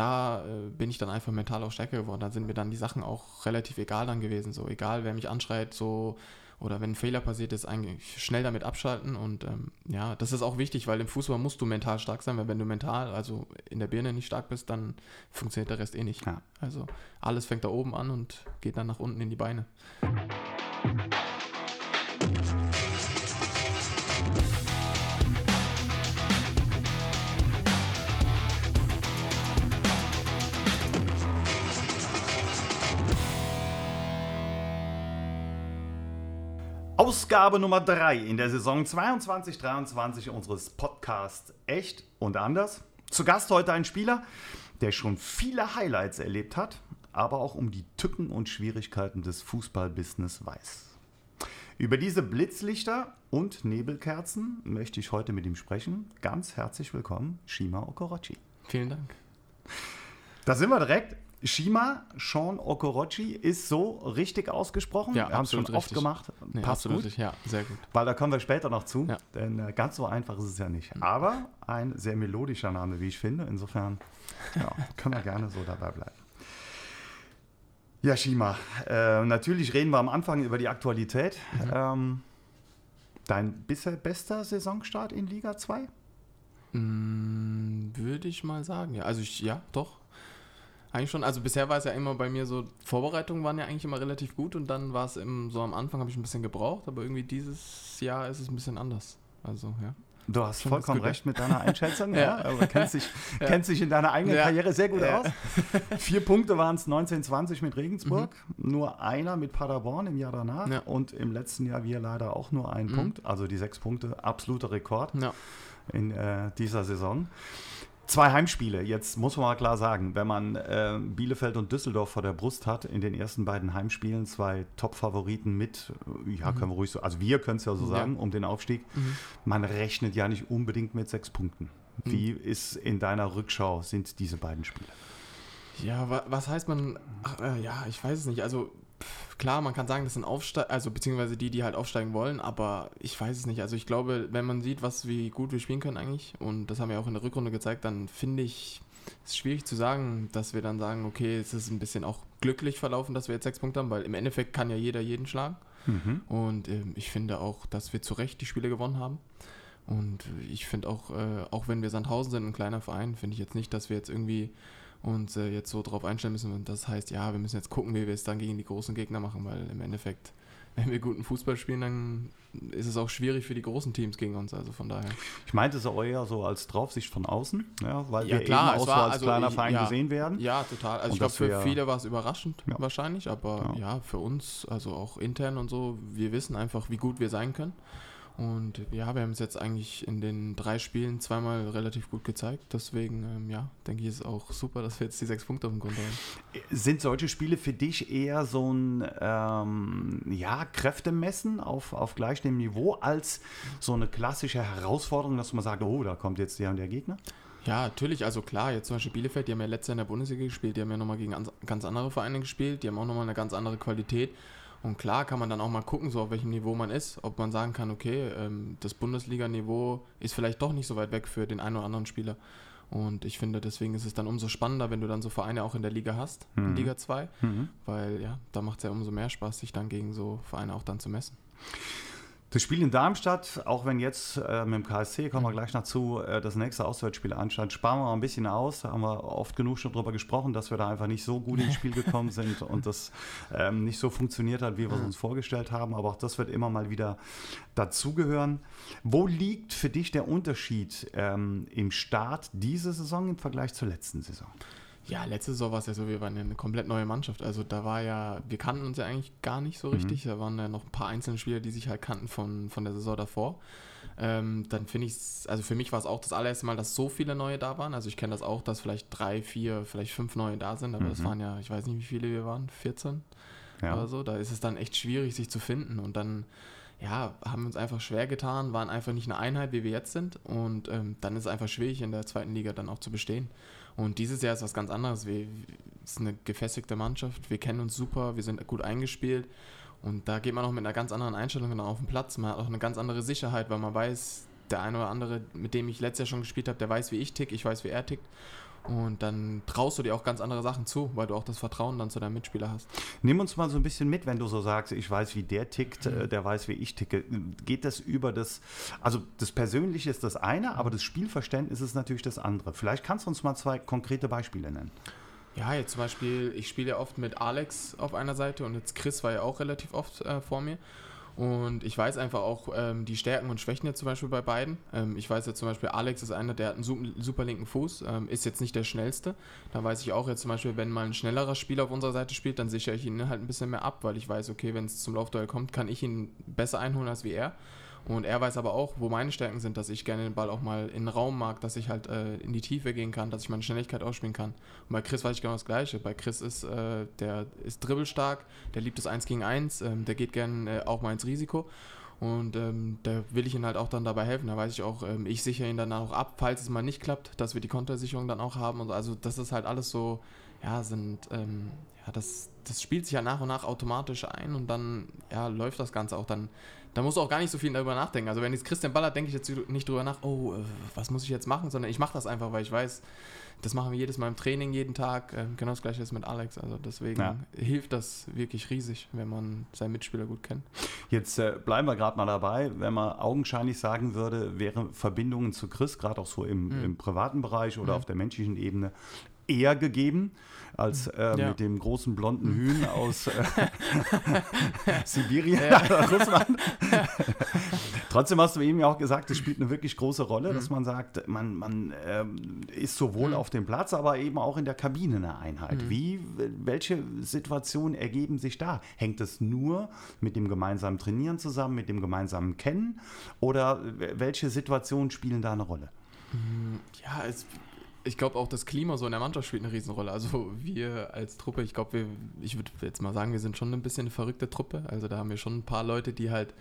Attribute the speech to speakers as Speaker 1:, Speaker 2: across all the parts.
Speaker 1: da äh, bin ich dann einfach mental auch stärker geworden. Da sind mir dann die Sachen auch relativ egal dann gewesen. So egal, wer mich anschreit, so oder wenn ein Fehler passiert ist, eigentlich schnell damit abschalten. Und ähm, ja, das ist auch wichtig, weil im Fußball musst du mental stark sein, weil wenn du mental, also in der Birne nicht stark bist, dann funktioniert der Rest eh nicht. Ja. Also alles fängt da oben an und geht dann nach unten in die Beine.
Speaker 2: Ausgabe Nummer 3 in der Saison 22-23 unseres Podcasts Echt und Anders. Zu Gast heute ein Spieler, der schon viele Highlights erlebt hat, aber auch um die Tücken und Schwierigkeiten des Fußballbusiness weiß. Über diese Blitzlichter und Nebelkerzen möchte ich heute mit ihm sprechen. Ganz herzlich willkommen, Shima Okorochi.
Speaker 1: Vielen Dank.
Speaker 2: Da sind wir direkt. Shima Sean Okorochi ist so richtig ausgesprochen.
Speaker 1: Ja,
Speaker 2: wir haben es schon
Speaker 1: richtig.
Speaker 2: oft gemacht.
Speaker 1: Nee, Passt gut. Richtig. Ja, sehr gut.
Speaker 2: Weil da kommen wir später noch zu. Ja. Denn äh, ganz so einfach ist es ja nicht. Aber ein sehr melodischer Name, wie ich finde. Insofern ja, können wir gerne so dabei bleiben. Ja, Shima, äh, natürlich reden wir am Anfang über die Aktualität. Mhm. Ähm, dein bisher bester Saisonstart in Liga 2?
Speaker 1: Mm, würde ich mal sagen, ja. Also ich, ja, doch. Eigentlich schon. Also bisher war es ja immer bei mir so, Vorbereitungen waren ja eigentlich immer relativ gut und dann war es im, so am Anfang habe ich ein bisschen gebraucht, aber irgendwie dieses Jahr ist es ein bisschen anders. Also, ja.
Speaker 2: Du hast schon vollkommen recht mit deiner Einschätzung. ja. ja. Also, kennst, dich, ja. kennst dich in deiner eigenen ja. Karriere sehr gut aus. Vier Punkte waren es 1920 mit Regensburg, mhm. nur einer mit Paderborn im Jahr danach und im letzten Jahr wir leider auch nur einen mhm. Punkt. Also die sechs Punkte, absoluter Rekord in äh, dieser Saison. Zwei Heimspiele. Jetzt muss man mal klar sagen, wenn man äh, Bielefeld und Düsseldorf vor der Brust hat, in den ersten beiden Heimspielen zwei Top-Favoriten mit, äh, ja, mhm. können wir ruhig so, also wir können es ja so sagen, ja. um den Aufstieg. Mhm. Man rechnet ja nicht unbedingt mit sechs Punkten. Mhm. Wie ist in deiner Rückschau sind diese beiden Spiele?
Speaker 1: Ja, was heißt man? Ach, äh, ja, ich weiß es nicht. Also klar, man kann sagen, das sind Aufsteiger, also beziehungsweise die, die halt aufsteigen wollen, aber ich weiß es nicht. Also ich glaube, wenn man sieht, was wie gut wir spielen können eigentlich, und das haben wir auch in der Rückrunde gezeigt, dann finde ich es schwierig zu sagen, dass wir dann sagen, okay, es ist ein bisschen auch glücklich verlaufen, dass wir jetzt sechs Punkte haben, weil im Endeffekt kann ja jeder jeden schlagen. Mhm. Und äh, ich finde auch, dass wir zu Recht die Spiele gewonnen haben. Und ich finde auch, äh, auch wenn wir Sandhausen sind, ein kleiner Verein, finde ich jetzt nicht, dass wir jetzt irgendwie und äh, jetzt so drauf einstellen müssen. Und das heißt, ja, wir müssen jetzt gucken, wie wir es dann gegen die großen Gegner machen, weil im Endeffekt, wenn wir guten Fußball spielen, dann ist es auch schwierig für die großen Teams gegen uns. Also von daher.
Speaker 2: Ich meinte es auch eher so als Draufsicht von außen, ja, weil ja, wir klar, eben auch so als also kleiner Verein
Speaker 1: ja,
Speaker 2: gesehen werden.
Speaker 1: Ja, total. Also ich glaube, für viele war es überraschend ja. wahrscheinlich, aber ja. für uns, also auch intern und so, wir wissen einfach, wie gut wir sein können. Und ja, wir haben es jetzt eigentlich in den drei Spielen zweimal relativ gut gezeigt. Deswegen, ähm, ja, denke ich, ist auch super, dass wir jetzt die sechs Punkte auf dem Konto haben.
Speaker 2: Sind solche Spiele für dich eher so ein ähm, ja, Kräftemessen auf, auf gleichem Niveau als so eine klassische Herausforderung, dass man sagt, oh, da kommt jetzt der und der Gegner?
Speaker 1: Ja, natürlich. Also klar, jetzt zum Beispiel Bielefeld, die haben ja letztes Jahr in der Bundesliga gespielt, die haben ja nochmal gegen ganz andere Vereine gespielt, die haben auch nochmal eine ganz andere Qualität. Und klar kann man dann auch mal gucken, so auf welchem Niveau man ist, ob man sagen kann, okay, ähm, das Bundesliga-Niveau ist vielleicht doch nicht so weit weg für den einen oder anderen Spieler. Und ich finde, deswegen ist es dann umso spannender, wenn du dann so Vereine auch in der Liga hast, mhm. in Liga 2, mhm. weil ja, da macht es ja umso mehr Spaß, sich dann gegen so Vereine auch dann zu messen.
Speaker 2: Das Spiel in Darmstadt, auch wenn jetzt äh, mit dem KSC, kommen wir mhm. gleich dazu, äh, das nächste Auswärtsspiel anstand, sparen wir mal ein bisschen aus. Da haben wir oft genug schon drüber gesprochen, dass wir da einfach nicht so gut ins Spiel gekommen sind und das ähm, nicht so funktioniert hat, wie wir es uns vorgestellt haben. Aber auch das wird immer mal wieder dazugehören. Wo liegt für dich der Unterschied ähm, im Start dieser Saison im Vergleich zur letzten Saison?
Speaker 1: Ja, letzte Saison war es ja so, wir waren ja eine komplett neue Mannschaft. Also da war ja, wir kannten uns ja eigentlich gar nicht so mhm. richtig. Mhm. Da waren ja noch ein paar einzelne Spieler, die sich halt kannten von, von der Saison davor. Ähm, dann finde ich es, also für mich war es auch das allererste Mal, dass so viele neue da waren. Also ich kenne das auch, dass vielleicht drei, vier, vielleicht fünf neue da sind, aber mhm. das waren ja, ich weiß nicht, wie viele wir waren, 14 ja. oder so. Da ist es dann echt schwierig, sich zu finden. Und dann ja, haben wir uns einfach schwer getan, waren einfach nicht eine Einheit, wie wir jetzt sind. Und ähm, dann ist es einfach schwierig, in der zweiten Liga dann auch zu bestehen. Und dieses Jahr ist was ganz anderes. Wir, es ist eine gefestigte Mannschaft, wir kennen uns super, wir sind gut eingespielt. Und da geht man auch mit einer ganz anderen Einstellung auf den Platz. Man hat auch eine ganz andere Sicherheit, weil man weiß, der eine oder andere, mit dem ich letztes Jahr schon gespielt habe, der weiß, wie ich tick, ich weiß, wie er tickt. Und dann traust du dir auch ganz andere Sachen zu, weil du auch das Vertrauen dann zu deinem Mitspieler hast.
Speaker 2: Nimm uns mal so ein bisschen mit, wenn du so sagst, ich weiß, wie der tickt, mhm. der weiß, wie ich ticke. Geht das über das, also das Persönliche ist das eine, aber das Spielverständnis ist natürlich das andere. Vielleicht kannst du uns mal zwei konkrete Beispiele nennen.
Speaker 1: Ja, jetzt zum Beispiel, ich spiele ja oft mit Alex auf einer Seite und jetzt Chris war ja auch relativ oft äh, vor mir. Und ich weiß einfach auch ähm, die Stärken und Schwächen jetzt zum Beispiel bei beiden. Ähm, ich weiß jetzt zum Beispiel, Alex ist einer, der hat einen super, super linken Fuß, ähm, ist jetzt nicht der schnellste. Da weiß ich auch jetzt zum Beispiel, wenn mal ein schnellerer Spieler auf unserer Seite spielt, dann sichere ich ihn halt ein bisschen mehr ab, weil ich weiß, okay, wenn es zum Laufduell kommt, kann ich ihn besser einholen als wie er. Und er weiß aber auch, wo meine Stärken sind, dass ich gerne den Ball auch mal in den Raum mag, dass ich halt äh, in die Tiefe gehen kann, dass ich meine Schnelligkeit ausspielen kann. Und bei Chris weiß ich genau das Gleiche. Bei Chris ist, äh, der ist dribbelstark, der liebt das 1 gegen 1, ähm, der geht gerne äh, auch mal ins Risiko. Und ähm, da will ich ihm halt auch dann dabei helfen. Da weiß ich auch, ähm, ich sichere ihn dann auch ab, falls es mal nicht klappt, dass wir die Kontersicherung dann auch haben. Und so. Also das ist halt alles so, ja, sind, ähm, ja, das, das spielt sich ja nach und nach automatisch ein und dann, ja, läuft das Ganze auch dann da musst du auch gar nicht so viel darüber nachdenken. Also wenn jetzt Christian ballert, denke ich jetzt nicht drüber nach, oh, äh, was muss ich jetzt machen, sondern ich mache das einfach, weil ich weiß, das machen wir jedes Mal im Training, jeden Tag. Ähm, genau das gleiche ist mit Alex. Also deswegen ja. hilft das wirklich riesig, wenn man seinen Mitspieler gut kennt.
Speaker 2: Jetzt äh, bleiben wir gerade mal dabei. Wenn man augenscheinlich sagen würde, wären Verbindungen zu Chris, gerade auch so im, mhm. im privaten Bereich oder mhm. auf der menschlichen Ebene, eher gegeben als äh, ja. mit dem großen blonden Hühn aus äh, Sibirien. Russland. Trotzdem hast du eben ja auch gesagt, es spielt eine wirklich große Rolle, mhm. dass man sagt, man, man ähm, ist sowohl mhm. auf dem Platz, aber eben auch in der Kabine eine Einheit. Mhm. Wie, welche Situationen ergeben sich da? Hängt es nur mit dem gemeinsamen Trainieren zusammen, mit dem gemeinsamen Kennen? Oder welche Situationen spielen da eine Rolle?
Speaker 1: Mhm. Ja, es ich glaube auch das Klima so in der Mannschaft spielt eine Riesenrolle. Also wir als Truppe, ich glaube, ich würde jetzt mal sagen, wir sind schon ein bisschen eine verrückte Truppe. Also da haben wir schon ein paar Leute, die halt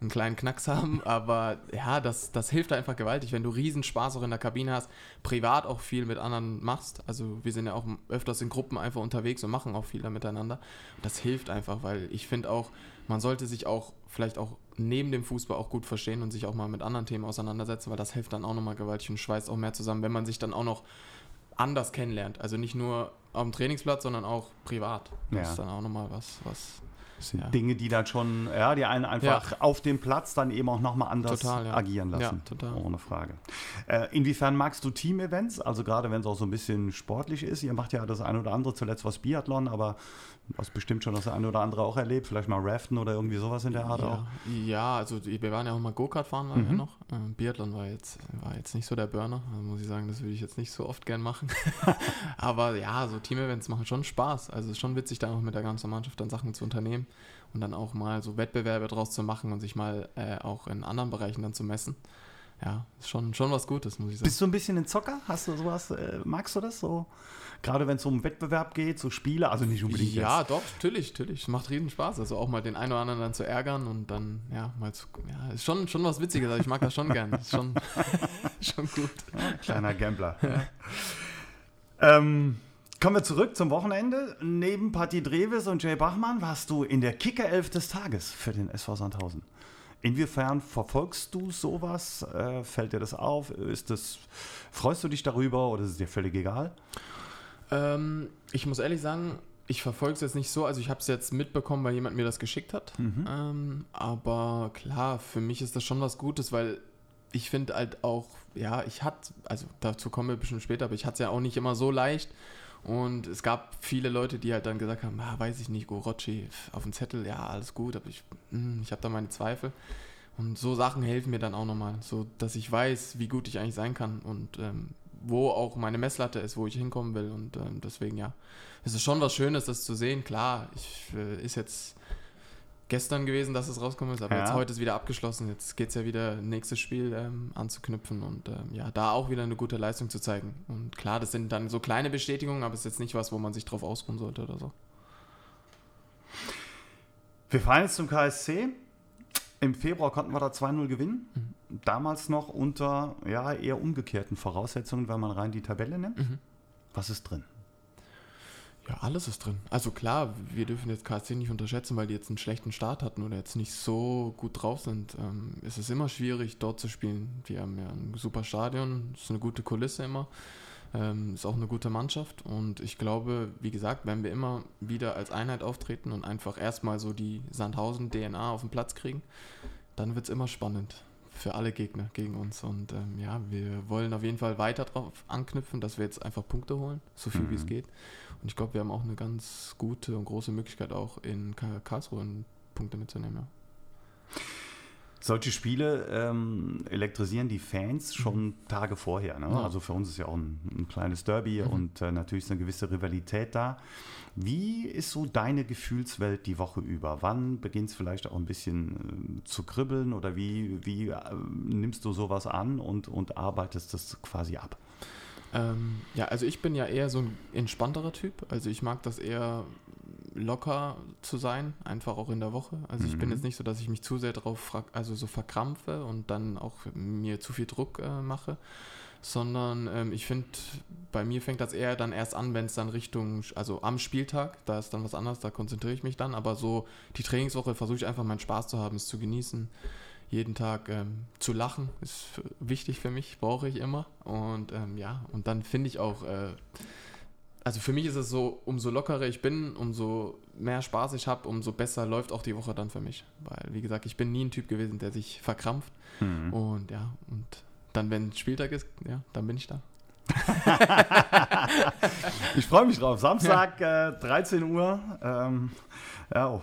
Speaker 1: einen kleinen Knacks haben, aber ja, das, das hilft einfach gewaltig, wenn du riesen Spaß auch in der Kabine hast, privat auch viel mit anderen machst. Also wir sind ja auch öfters in Gruppen einfach unterwegs und machen auch viel da miteinander. das hilft einfach, weil ich finde auch, man sollte sich auch vielleicht auch neben dem Fußball auch gut verstehen und sich auch mal mit anderen Themen auseinandersetzen, weil das hilft dann auch nochmal gewaltig und schweißt auch mehr zusammen, wenn man sich dann auch noch anders kennenlernt. Also nicht nur dem Trainingsplatz, sondern auch privat. Das ja. ist dann auch nochmal was, was
Speaker 2: das sind ja. Dinge, die dann schon, ja, die einen einfach ja. auf dem Platz dann eben auch nochmal anders total, ja. agieren lassen. total. Ohne Frage. Äh, inwiefern magst du Team-Events? Also gerade wenn es auch so ein bisschen sportlich ist. Ihr macht ja das eine oder andere, zuletzt was Biathlon, aber hast bestimmt schon das eine oder andere auch erlebt. Vielleicht mal Raften oder irgendwie sowas in der Art auch.
Speaker 1: Ja, also wir waren ja auch mal Go-Kart fahren mhm. ja noch. Ähm, Biathlon war jetzt, war jetzt nicht so der Burner. Also muss ich sagen, das würde ich jetzt nicht so oft gern machen. aber ja, so Team-Events machen schon Spaß. Also es ist schon witzig, da auch mit der ganzen Mannschaft dann Sachen zu unternehmen und dann auch mal so Wettbewerbe draus zu machen und sich mal äh, auch in anderen Bereichen dann zu messen. Ja, ist schon, schon was Gutes, muss ich sagen.
Speaker 2: Bist du ein bisschen ein Zocker? Hast du sowas, äh, magst du das so? Gerade wenn es um Wettbewerb geht, so Spiele, also nicht unbedingt.
Speaker 1: Ja, jetzt. doch, natürlich, natürlich. Macht riesen Spaß. Also auch mal den einen oder anderen dann zu ärgern und dann, ja, mal zu. Ja, ist schon, schon was Witziges, also ich mag das schon gern. Ist schon, schon gut.
Speaker 2: Kleiner Gambler. Ja. Ähm, Kommen wir zurück zum Wochenende. Neben Patti Dreves und Jay Bachmann warst du in der Kicker-Elf des Tages für den SV Sandhausen. Inwiefern verfolgst du sowas? Äh, fällt dir das auf? Ist das, freust du dich darüber oder ist es dir völlig egal?
Speaker 1: Ähm, ich muss ehrlich sagen, ich verfolge es jetzt nicht so. Also ich habe es jetzt mitbekommen, weil jemand mir das geschickt hat. Mhm. Ähm, aber klar, für mich ist das schon was Gutes, weil ich finde halt auch, ja, ich hatte, also dazu kommen wir bestimmt später, aber ich hatte es ja auch nicht immer so leicht. Und es gab viele Leute, die halt dann gesagt haben, ah, weiß ich nicht, Gorocci auf dem Zettel, ja, alles gut, aber ich, hm, ich habe da meine Zweifel. Und so Sachen helfen mir dann auch nochmal, so dass ich weiß, wie gut ich eigentlich sein kann und ähm, wo auch meine Messlatte ist, wo ich hinkommen will. Und ähm, deswegen, ja, es ist schon was Schönes, das zu sehen. Klar, ich, äh, ist jetzt gestern gewesen, dass es rauskommen ist, aber ja. jetzt heute ist wieder abgeschlossen. Jetzt geht es ja wieder, nächstes Spiel ähm, anzuknüpfen und ähm, ja, da auch wieder eine gute Leistung zu zeigen. Und klar, das sind dann so kleine Bestätigungen, aber es ist jetzt nicht was, wo man sich drauf ausruhen sollte oder so.
Speaker 2: Wir fahren jetzt zum KSC. Im Februar konnten wir da 2-0 gewinnen. Mhm. Damals noch unter ja, eher umgekehrten Voraussetzungen, wenn man rein die Tabelle nimmt. Mhm. Was ist drin?
Speaker 1: Ja, alles ist drin. Also klar, wir dürfen jetzt KSC nicht unterschätzen, weil die jetzt einen schlechten Start hatten oder jetzt nicht so gut drauf sind. Ähm, es ist immer schwierig, dort zu spielen. Die haben ja ein super Stadion, es ist eine gute Kulisse immer. Ähm, ist auch eine gute Mannschaft und ich glaube, wie gesagt, wenn wir immer wieder als Einheit auftreten und einfach erstmal so die Sandhausen-DNA auf den Platz kriegen, dann wird es immer spannend für alle Gegner gegen uns. Und ähm, ja, wir wollen auf jeden Fall weiter darauf anknüpfen, dass wir jetzt einfach Punkte holen, so viel mhm. wie es mhm. geht. Und ich glaube, wir haben auch eine ganz gute und große Möglichkeit, auch in Karlsruhe Punkte mitzunehmen. Ja.
Speaker 2: Solche Spiele ähm, elektrisieren die Fans schon mhm. Tage vorher. Ne? Ja. Also für uns ist ja auch ein, ein kleines Derby mhm. und äh, natürlich ist eine gewisse Rivalität da. Wie ist so deine Gefühlswelt die Woche über? Wann beginnt es vielleicht auch ein bisschen äh, zu kribbeln oder wie, wie äh, nimmst du sowas an und, und arbeitest das quasi ab?
Speaker 1: Ähm, ja, also ich bin ja eher so ein entspannterer Typ. Also ich mag das eher locker zu sein, einfach auch in der Woche. Also mhm. ich bin mhm. jetzt nicht so, dass ich mich zu sehr darauf also so verkrampfe und dann auch mir zu viel Druck äh, mache, sondern ähm, ich finde, bei mir fängt das eher dann erst an, wenn es dann Richtung, also am Spieltag, da ist dann was anderes, da konzentriere ich mich dann, aber so die Trainingswoche versuche ich einfach meinen Spaß zu haben, es zu genießen. Jeden Tag ähm, zu lachen ist wichtig für mich, brauche ich immer. Und ähm, ja, und dann finde ich auch, äh, also für mich ist es so, umso lockerer ich bin, umso mehr Spaß ich habe, umso besser läuft auch die Woche dann für mich. Weil, wie gesagt, ich bin nie ein Typ gewesen, der sich verkrampft. Mhm. Und ja, und dann, wenn Spieltag ist, ja, dann bin ich da.
Speaker 2: ich freue mich drauf. Samstag, äh, 13 Uhr. Ähm, ja, oh,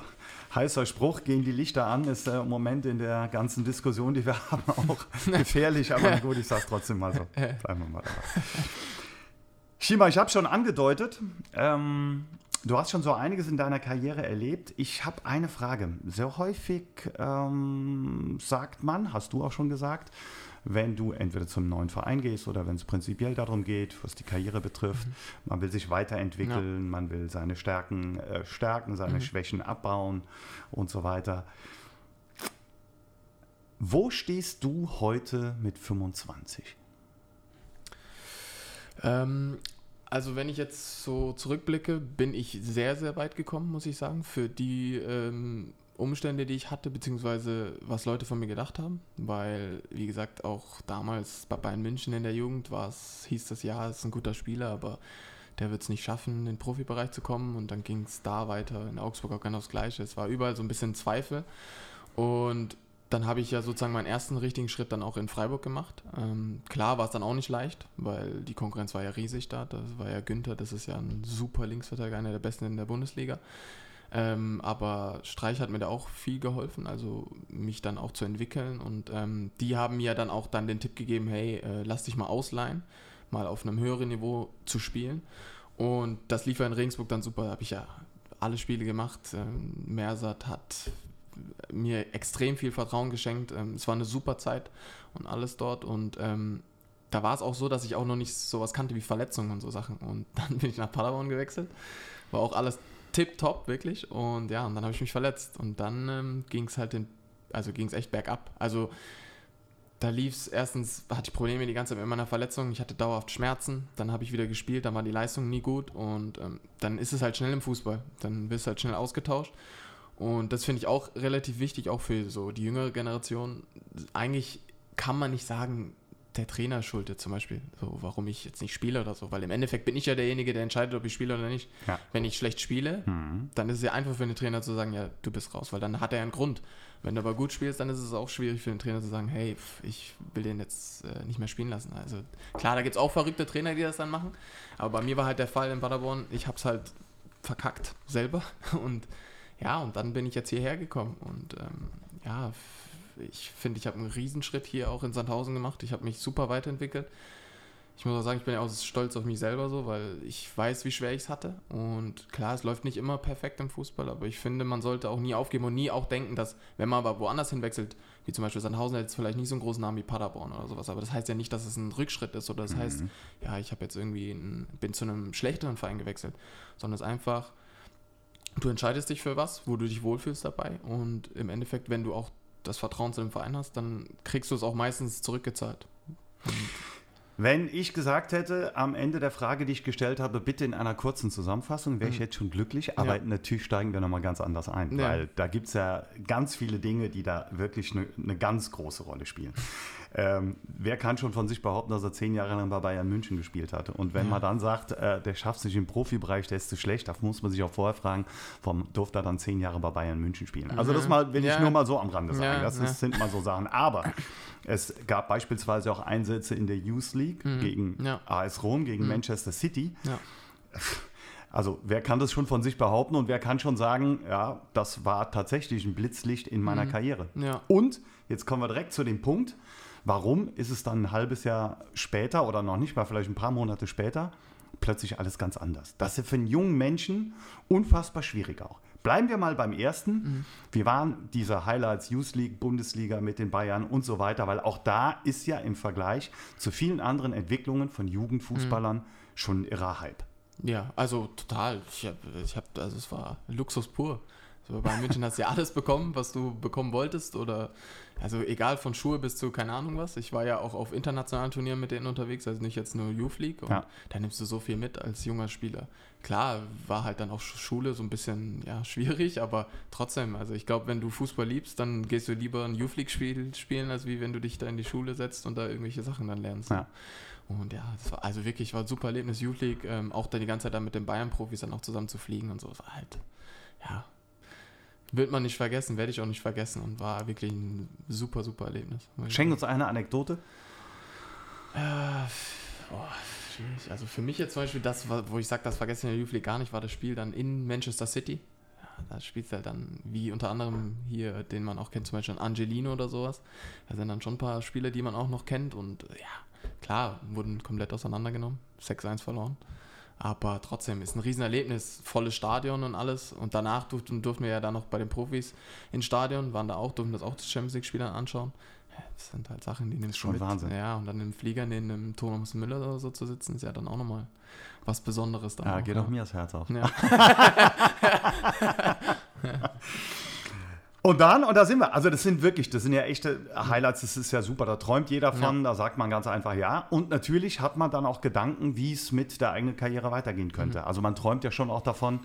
Speaker 2: heißer Spruch, gehen die Lichter an, ist äh, im Moment in der ganzen Diskussion, die wir haben, auch gefährlich. Aber gut, ich sage es trotzdem mal so. Bleiben wir mal dabei. Shima, ich habe schon angedeutet, ähm, du hast schon so einiges in deiner Karriere erlebt. Ich habe eine Frage. Sehr häufig ähm, sagt man, hast du auch schon gesagt, wenn du entweder zum neuen Verein gehst oder wenn es prinzipiell darum geht, was die Karriere betrifft, mhm. man will sich weiterentwickeln, ja. man will seine Stärken äh, stärken, seine mhm. Schwächen abbauen und so weiter. Wo stehst du heute mit 25?
Speaker 1: Ähm, also wenn ich jetzt so zurückblicke, bin ich sehr, sehr weit gekommen, muss ich sagen, für die ähm, Umstände, die ich hatte, beziehungsweise was Leute von mir gedacht haben. Weil, wie gesagt, auch damals bei Bayern München in der Jugend war es, hieß das ja, ist ein guter Spieler, aber der wird es nicht schaffen, in den Profibereich zu kommen. Und dann ging es da weiter, in Augsburg auch genau das Gleiche. Es war überall so ein bisschen Zweifel. Und dann habe ich ja sozusagen meinen ersten richtigen Schritt dann auch in Freiburg gemacht. Ähm, klar war es dann auch nicht leicht, weil die Konkurrenz war ja riesig da. Das war ja Günther, das ist ja ein super Linksverteidiger, einer der besten in der Bundesliga. Ähm, aber Streich hat mir da auch viel geholfen, also mich dann auch zu entwickeln. Und ähm, die haben mir dann auch dann den Tipp gegeben, hey, äh, lass dich mal ausleihen, mal auf einem höheren Niveau zu spielen. Und das lief ja in Regensburg dann super, da habe ich ja alle Spiele gemacht. Ähm, Mersat hat mir extrem viel Vertrauen geschenkt. Ähm, es war eine super Zeit und alles dort. Und ähm, da war es auch so, dass ich auch noch nicht sowas kannte wie Verletzungen und so Sachen. Und dann bin ich nach Paderborn gewechselt. War auch alles tipptopp, wirklich. Und ja, und dann habe ich mich verletzt. Und dann ähm, ging es halt den, also ging es echt bergab. Also da lief es erstens, hatte ich Probleme die ganze Zeit mit meiner Verletzung. Ich hatte dauerhaft Schmerzen. Dann habe ich wieder gespielt, dann war die Leistung nie gut. Und ähm, dann ist es halt schnell im Fußball. Dann wirst du halt schnell ausgetauscht. Und das finde ich auch relativ wichtig, auch für so die jüngere Generation. Eigentlich kann man nicht sagen, der Trainer schuldet zum Beispiel, so, warum ich jetzt nicht spiele oder so, weil im Endeffekt bin ich ja derjenige, der entscheidet, ob ich spiele oder nicht. Ja. Wenn ich schlecht spiele, mhm. dann ist es ja einfach für den Trainer zu sagen, ja, du bist raus, weil dann hat er einen Grund. Wenn du aber gut spielst, dann ist es auch schwierig für den Trainer zu sagen, hey, ich will den jetzt äh, nicht mehr spielen lassen. Also klar, da gibt es auch verrückte Trainer, die das dann machen, aber bei mir war halt der Fall in Paderborn, ich habe es halt verkackt selber und ja, und dann bin ich jetzt hierher gekommen und ähm, ja, ich finde, ich habe einen Riesenschritt hier auch in Sandhausen gemacht. Ich habe mich super weiterentwickelt. Ich muss auch sagen, ich bin ja auch stolz auf mich selber so, weil ich weiß, wie schwer ich es hatte. Und klar, es läuft nicht immer perfekt im Fußball, aber ich finde, man sollte auch nie aufgeben und nie auch denken, dass, wenn man aber woanders hinwechselt, wie zum Beispiel Sandhausen, jetzt vielleicht nicht so einen großen Namen wie Paderborn oder sowas, aber das heißt ja nicht, dass es ein Rückschritt ist oder das mhm. heißt, ja, ich habe jetzt irgendwie, einen, bin zu einem schlechteren Verein gewechselt, sondern es ist einfach, du entscheidest dich für was, wo du dich wohlfühlst dabei und im Endeffekt, wenn du auch das Vertrauen zu dem Verein hast, dann kriegst du es auch meistens zurückgezahlt. Und
Speaker 2: wenn ich gesagt hätte, am Ende der Frage, die ich gestellt habe, bitte in einer kurzen Zusammenfassung, wäre ich mhm. jetzt schon glücklich. Aber ja. natürlich steigen wir nochmal ganz anders ein, ja. weil da gibt es ja ganz viele Dinge, die da wirklich eine, eine ganz große Rolle spielen. Ähm, wer kann schon von sich behaupten, dass er zehn Jahre lang bei Bayern München gespielt hatte? Und wenn ja. man dann sagt, äh, der schafft sich im Profibereich, der ist zu schlecht, da muss man sich auch vorher fragen, warum durfte er dann zehn Jahre bei Bayern München spielen? Also das mal will ich nur mal so am Rande sagen. das ist, sind mal so Sachen. Aber es gab beispielsweise auch Einsätze in der Youth League mhm. gegen AS Rom, gegen mhm. Manchester City. Also wer kann das schon von sich behaupten und wer kann schon sagen, ja, das war tatsächlich ein Blitzlicht in meiner mhm. Karriere.
Speaker 1: Ja.
Speaker 2: Und jetzt kommen wir direkt zu dem Punkt, warum ist es dann ein halbes Jahr später oder noch nicht mal, vielleicht ein paar Monate später, plötzlich alles ganz anders. Das ist für einen jungen Menschen unfassbar schwierig auch. Bleiben wir mal beim ersten. Mhm. Wir waren dieser Highlights Youth League, Bundesliga mit den Bayern und so weiter, weil auch da ist ja im Vergleich zu vielen anderen Entwicklungen von Jugendfußballern mhm. schon ein irrer Hype.
Speaker 1: Ja, also total. Ich habe, ich hab, also es war Luxus pur. So, bei München hast du ja alles bekommen, was du bekommen wolltest. Oder also egal von Schuhe bis zu keine Ahnung was. Ich war ja auch auf internationalen Turnieren mit denen unterwegs, also nicht jetzt nur Youth League. Und ja. da nimmst du so viel mit als junger Spieler. Klar, war halt dann auch Schule so ein bisschen ja, schwierig, aber trotzdem, also ich glaube, wenn du Fußball liebst, dann gehst du lieber ein Youth League-Spiel spielen, als wie wenn du dich da in die Schule setzt und da irgendwelche Sachen dann lernst. Ja. Und ja, das war also wirklich war ein super Erlebnis, Youth League, ähm, auch dann die ganze Zeit dann mit den Bayern-Profis dann auch zusammen zu fliegen und so. Das war halt, ja, wird man nicht vergessen, werde ich auch nicht vergessen und war wirklich ein super, super Erlebnis.
Speaker 2: Schenk uns eine Anekdote.
Speaker 1: Äh, oh, schwierig. Also für mich jetzt zum Beispiel das, wo ich sage, das vergessen in der Youth League gar nicht, war das Spiel dann in Manchester City. Da spielt halt dann, wie unter anderem hier, den man auch kennt, zum Beispiel Angelino oder sowas. Da sind dann schon ein paar Spieler, die man auch noch kennt und ja, klar, wurden komplett auseinandergenommen, 6-1 verloren. Aber trotzdem ist ein Riesenerlebnis, volles Stadion und alles. Und danach durften, durften wir ja dann noch bei den Profis ins Stadion, waren da auch, durften das auch das Champions League-Spielern anschauen. das sind halt Sachen, die nimmst
Speaker 2: du mit. Wahnsinn.
Speaker 1: Ja, und dann im Flieger neben dem Thomas Müller oder so zu sitzen, ist ja dann auch nochmal was Besonderes.
Speaker 2: Dann ja, auch, geht auch mir das Herz auf. Ja. Und dann, und da sind wir. Also, das sind wirklich, das sind ja echte Highlights, das ist ja super. Da träumt jeder von, ja. da sagt man ganz einfach ja. Und natürlich hat man dann auch Gedanken, wie es mit der eigenen Karriere weitergehen könnte. Mhm. Also, man träumt ja schon auch davon,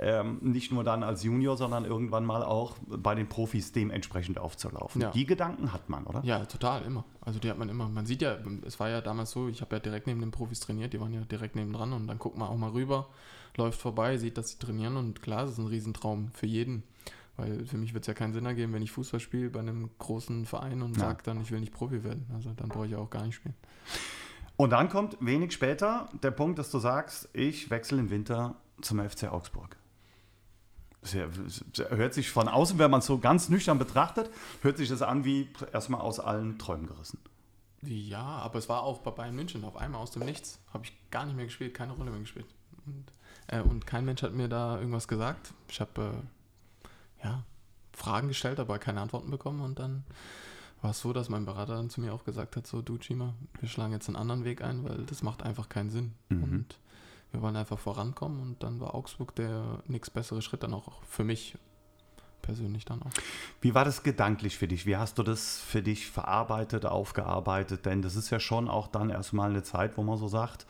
Speaker 2: ähm, nicht nur dann als Junior, sondern irgendwann mal auch bei den Profis dementsprechend aufzulaufen. Ja. Die Gedanken hat man, oder?
Speaker 1: Ja, total, immer. Also, die hat man immer. Man sieht ja, es war ja damals so, ich habe ja direkt neben den Profis trainiert, die waren ja direkt neben dran und dann guckt man auch mal rüber, läuft vorbei, sieht, dass sie trainieren und klar, das ist ein Riesentraum für jeden. Weil für mich wird es ja keinen Sinn ergeben, wenn ich Fußball spiele bei einem großen Verein und sage dann, ich will nicht Profi werden. Also dann brauche ich ja auch gar nicht spielen.
Speaker 2: Und dann kommt wenig später der Punkt, dass du sagst, ich wechsle im Winter zum FC Augsburg. Das hört sich von außen, wenn man es so ganz nüchtern betrachtet, hört sich das an wie erstmal aus allen Träumen gerissen.
Speaker 1: Ja, aber es war auch bei Bayern München auf einmal aus dem Nichts. Habe ich gar nicht mehr gespielt, keine Rolle mehr gespielt. Und, äh, und kein Mensch hat mir da irgendwas gesagt. Ich habe äh, ja, Fragen gestellt, aber keine Antworten bekommen und dann war es so, dass mein Berater dann zu mir auch gesagt hat, so du Chima, wir schlagen jetzt einen anderen Weg ein, weil das macht einfach keinen Sinn. Mhm. Und wir wollen einfach vorankommen und dann war Augsburg der nächst bessere Schritt dann auch für mich persönlich dann auch.
Speaker 2: Wie war das gedanklich für dich? Wie hast du das für dich verarbeitet, aufgearbeitet? Denn das ist ja schon auch dann erstmal eine Zeit, wo man so sagt,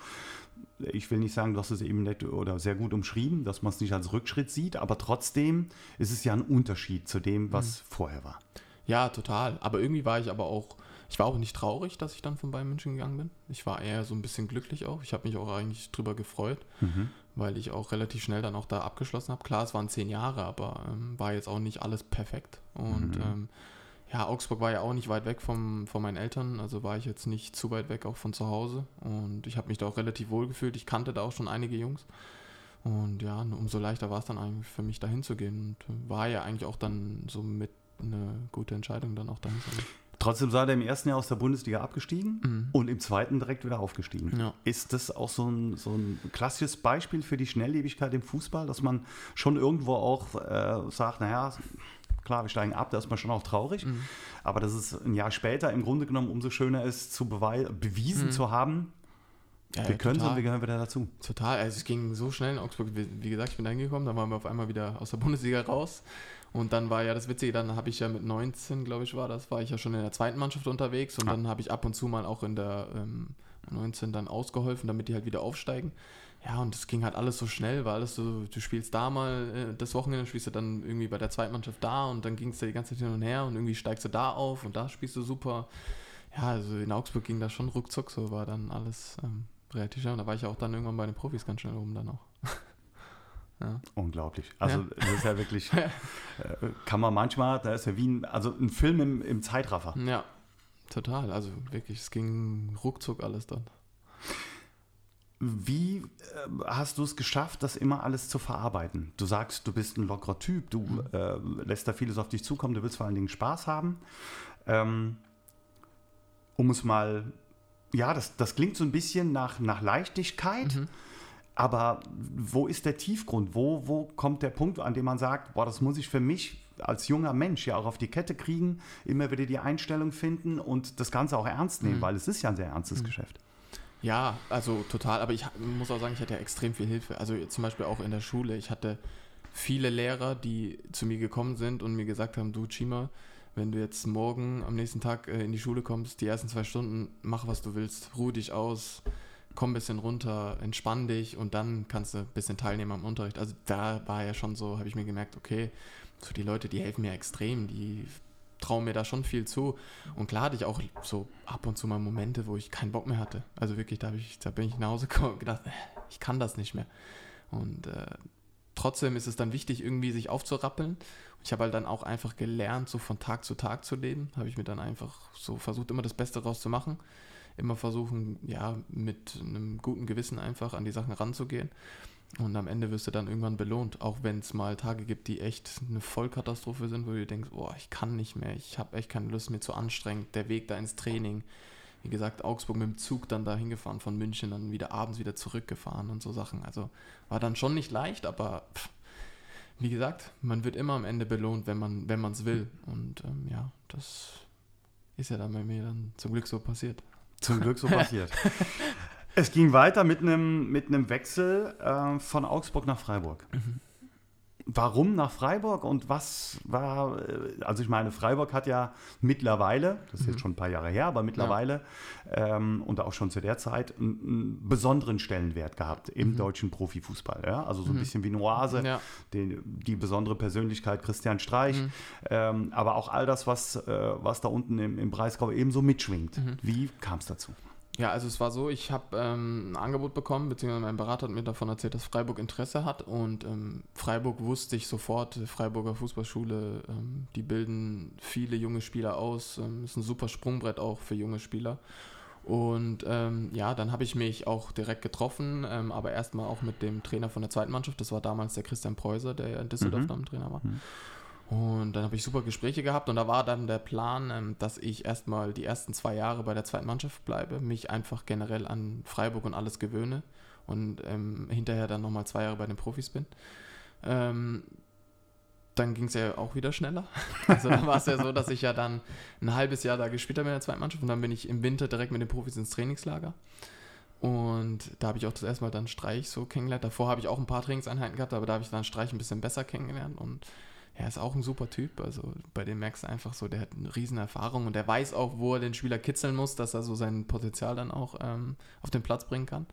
Speaker 2: ich will nicht sagen, du hast es eben nett oder sehr gut umschrieben, dass man es nicht als Rückschritt sieht, aber trotzdem ist es ja ein Unterschied zu dem, was mhm. vorher war.
Speaker 1: Ja, total. Aber irgendwie war ich aber auch, ich war auch nicht traurig, dass ich dann von Bayern München gegangen bin. Ich war eher so ein bisschen glücklich auch. Ich habe mich auch eigentlich drüber gefreut, mhm. weil ich auch relativ schnell dann auch da abgeschlossen habe. Klar, es waren zehn Jahre, aber ähm, war jetzt auch nicht alles perfekt. Und mhm. ähm, ja, Augsburg war ja auch nicht weit weg vom, von meinen Eltern, also war ich jetzt nicht zu weit weg auch von zu Hause und ich habe mich da auch relativ wohl gefühlt. Ich kannte da auch schon einige Jungs und ja, umso leichter war es dann eigentlich für mich dahin zu gehen und war ja eigentlich auch dann so mit eine gute Entscheidung dann auch dahin zu gehen.
Speaker 2: Trotzdem sei er im ersten Jahr aus der Bundesliga abgestiegen mhm. und im zweiten direkt wieder aufgestiegen.
Speaker 1: Ja.
Speaker 2: Ist das auch so ein, so ein klassisches Beispiel für die Schnelllebigkeit im Fußball, dass man schon irgendwo auch äh, sagt, naja, Klar, wir steigen ab, da ist man schon auch traurig. Mhm. Aber dass es ein Jahr später im Grunde genommen umso schöner ist, zu bewiesen mhm. zu haben, ja, wir können und wir gehören wieder dazu.
Speaker 1: Total. Also es ging so schnell in Augsburg. Wie gesagt, ich bin reingekommen, dann waren wir auf einmal wieder aus der Bundesliga raus. Und dann war ja das Witzige, dann habe ich ja mit 19, glaube ich, war das, war ich ja schon in der zweiten Mannschaft unterwegs und ah. dann habe ich ab und zu mal auch in der ähm, 19 dann ausgeholfen, damit die halt wieder aufsteigen. Ja, und das ging halt alles so schnell, weil alles so, du spielst da mal äh, das Wochenende, spielst du dann irgendwie bei der Zweitmannschaft da und dann ging es da die ganze Zeit hin und her und irgendwie steigst du da auf und da spielst du super. ja, also in Augsburg ging das schon ruckzuck, so war dann alles ähm, relativ schnell. Und da war ich auch dann irgendwann bei den Profis ganz schnell oben dann auch.
Speaker 2: ja. Unglaublich. Also ja. das ist ja wirklich, äh, kann man manchmal, da ist ja wie ein, also ein Film im, im Zeitraffer.
Speaker 1: Ja, total. Also wirklich, es ging ruckzuck alles dann.
Speaker 2: Wie äh, hast du es geschafft, das immer alles zu verarbeiten? Du sagst, du bist ein lockerer Typ, du mhm. äh, lässt da vieles auf dich zukommen, du willst vor allen Dingen Spaß haben. Ähm, um es mal, ja, das, das klingt so ein bisschen nach, nach Leichtigkeit, mhm. aber wo ist der Tiefgrund? Wo, wo kommt der Punkt, an dem man sagt, boah, das muss ich für mich als junger Mensch ja auch auf die Kette kriegen, immer wieder die Einstellung finden und das Ganze auch ernst nehmen, mhm. weil es ist ja ein sehr ernstes mhm. Geschäft.
Speaker 1: Ja, also total, aber ich muss auch sagen, ich hatte ja extrem viel Hilfe. Also zum Beispiel auch in der Schule. Ich hatte viele Lehrer, die zu mir gekommen sind und mir gesagt haben, du Chima, wenn du jetzt morgen am nächsten Tag äh, in die Schule kommst, die ersten zwei Stunden, mach was du willst, ruh dich aus, komm ein bisschen runter, entspann dich und dann kannst du ein bisschen teilnehmen am Unterricht. Also da war ja schon so, habe ich mir gemerkt, okay, so die Leute, die helfen mir extrem, die trauen mir da schon viel zu. Und klar hatte ich auch so ab und zu mal Momente, wo ich keinen Bock mehr hatte. Also wirklich, da, ich, da bin ich nach Hause gekommen und gedacht, äh, ich kann das nicht mehr. Und äh, trotzdem ist es dann wichtig, irgendwie sich aufzurappeln. Ich habe halt dann auch einfach gelernt, so von Tag zu Tag zu leben. Habe ich mir dann einfach so versucht, immer das Beste daraus zu machen. Immer versuchen, ja, mit einem guten Gewissen einfach an die Sachen ranzugehen. Und am Ende wirst du dann irgendwann belohnt, auch wenn es mal Tage gibt, die echt eine Vollkatastrophe sind, wo du denkst, boah, ich kann nicht mehr, ich habe echt keine Lust, mir zu anstrengend, der Weg da ins Training, wie gesagt, Augsburg mit dem Zug dann da hingefahren von München, dann wieder abends wieder zurückgefahren und so Sachen. Also war dann schon nicht leicht, aber pff, wie gesagt, man wird immer am Ende belohnt, wenn man wenn es will. Und ähm, ja, das ist ja dann bei mir dann zum Glück so passiert.
Speaker 2: Zum Glück so passiert. Es ging weiter mit einem mit Wechsel äh, von Augsburg nach Freiburg. Mhm. Warum nach Freiburg und was war, äh, also ich meine, Freiburg hat ja mittlerweile, das ist mhm. jetzt schon ein paar Jahre her, aber mittlerweile ja. ähm, und auch schon zu der Zeit einen, einen besonderen Stellenwert gehabt im mhm. deutschen Profifußball. Ja? Also so ein mhm. bisschen wie eine Oase, ja. die, die, besondere Persönlichkeit Christian Streich, mhm. ähm, aber auch all das, was, äh, was da unten im, im Breisgau ebenso mitschwingt. Mhm. Wie kam es dazu?
Speaker 1: Ja, also es war so, ich habe ähm, ein Angebot bekommen, beziehungsweise mein Berater hat mir davon erzählt, dass Freiburg Interesse hat und ähm, Freiburg wusste ich sofort, Freiburger Fußballschule, ähm, die bilden viele junge Spieler aus, ähm, ist ein super Sprungbrett auch für junge Spieler. Und ähm, ja, dann habe ich mich auch direkt getroffen, ähm, aber erstmal auch mit dem Trainer von der zweiten Mannschaft, das war damals der Christian Preuser, der ja in Düsseldorf mhm. Trainer war. Mhm. Und dann habe ich super Gespräche gehabt und da war dann der Plan, ähm, dass ich erstmal die ersten zwei Jahre bei der zweiten Mannschaft bleibe, mich einfach generell an Freiburg und alles gewöhne und ähm, hinterher dann nochmal zwei Jahre bei den Profis bin. Ähm, dann ging es ja auch wieder schneller. Also dann war es ja so, dass ich ja dann ein halbes Jahr da gespielt habe in der zweiten Mannschaft und dann bin ich im Winter direkt mit den Profis ins Trainingslager. Und da habe ich auch das erste Mal dann Streich so kennengelernt. Davor habe ich auch ein paar Trainingseinheiten gehabt, aber da habe ich dann Streich ein bisschen besser kennengelernt und er ist auch ein super Typ. Also bei dem merkst du einfach so, der hat eine riesen Erfahrung und der weiß auch, wo er den Spieler kitzeln muss, dass er so sein Potenzial dann auch ähm, auf den Platz bringen kann.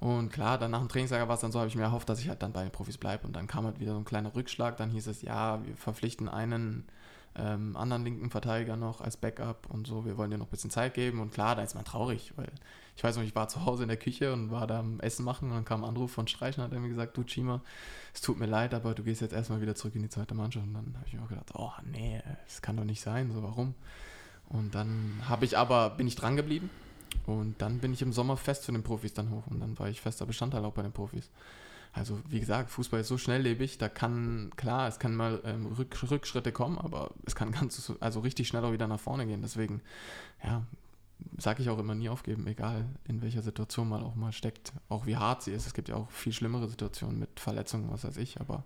Speaker 1: Und klar, dann nach dem Trainingslager war es dann so, habe ich mir erhofft, dass ich halt dann bei den Profis bleibe. Und dann kam halt wieder so ein kleiner Rückschlag. Dann hieß es, ja, wir verpflichten einen ähm, anderen linken Verteidiger noch als Backup und so. Wir wollen dir noch ein bisschen Zeit geben. Und klar, da ist man traurig, weil ich weiß noch, ich war zu Hause in der Küche und war da am Essen machen und dann kam ein Anruf von Streich und hat er mir gesagt, du Chima, es tut mir leid, aber du gehst jetzt erstmal wieder zurück in die zweite Mannschaft. Und dann habe ich mir auch gedacht, oh nee, das kann doch nicht sein, so warum? Und dann habe ich aber, bin ich dran geblieben und dann bin ich im Sommer fest zu den Profis dann hoch und dann war ich fester Bestandteil auch bei den Profis. Also wie gesagt, Fußball ist so schnelllebig, da kann, klar, es kann mal ähm, Rück, Rückschritte kommen, aber es kann ganz, also richtig schnell auch wieder nach vorne gehen. Deswegen, ja, sage ich auch immer, nie aufgeben, egal in welcher Situation man auch mal steckt, auch wie hart sie ist. Es gibt ja auch viel schlimmere Situationen mit Verletzungen, was weiß ich, aber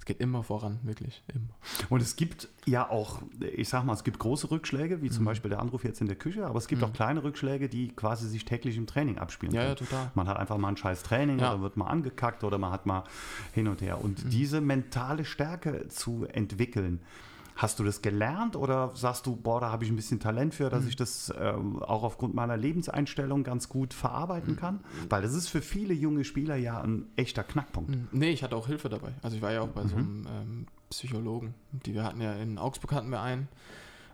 Speaker 1: es geht immer voran, wirklich, immer.
Speaker 2: Und es gibt ja auch, ich sag mal, es gibt große Rückschläge, wie zum mhm. Beispiel der Anruf jetzt in der Küche, aber es gibt mhm. auch kleine Rückschläge, die quasi sich täglich im Training abspielen.
Speaker 1: Ja, können. ja, total.
Speaker 2: Man hat einfach mal ein scheiß Training ja. oder wird mal angekackt oder man hat mal hin und her. Und mhm. diese mentale Stärke zu entwickeln, Hast du das gelernt oder sagst du, boah, da habe ich ein bisschen Talent für, dass mhm. ich das ähm, auch aufgrund meiner Lebenseinstellung ganz gut verarbeiten kann? Mhm. Weil das ist für viele junge Spieler ja ein echter Knackpunkt. Mhm.
Speaker 1: Nee, ich hatte auch Hilfe dabei. Also ich war ja auch bei so mhm. einem ähm, Psychologen. Die wir hatten ja in Augsburg hatten wir einen.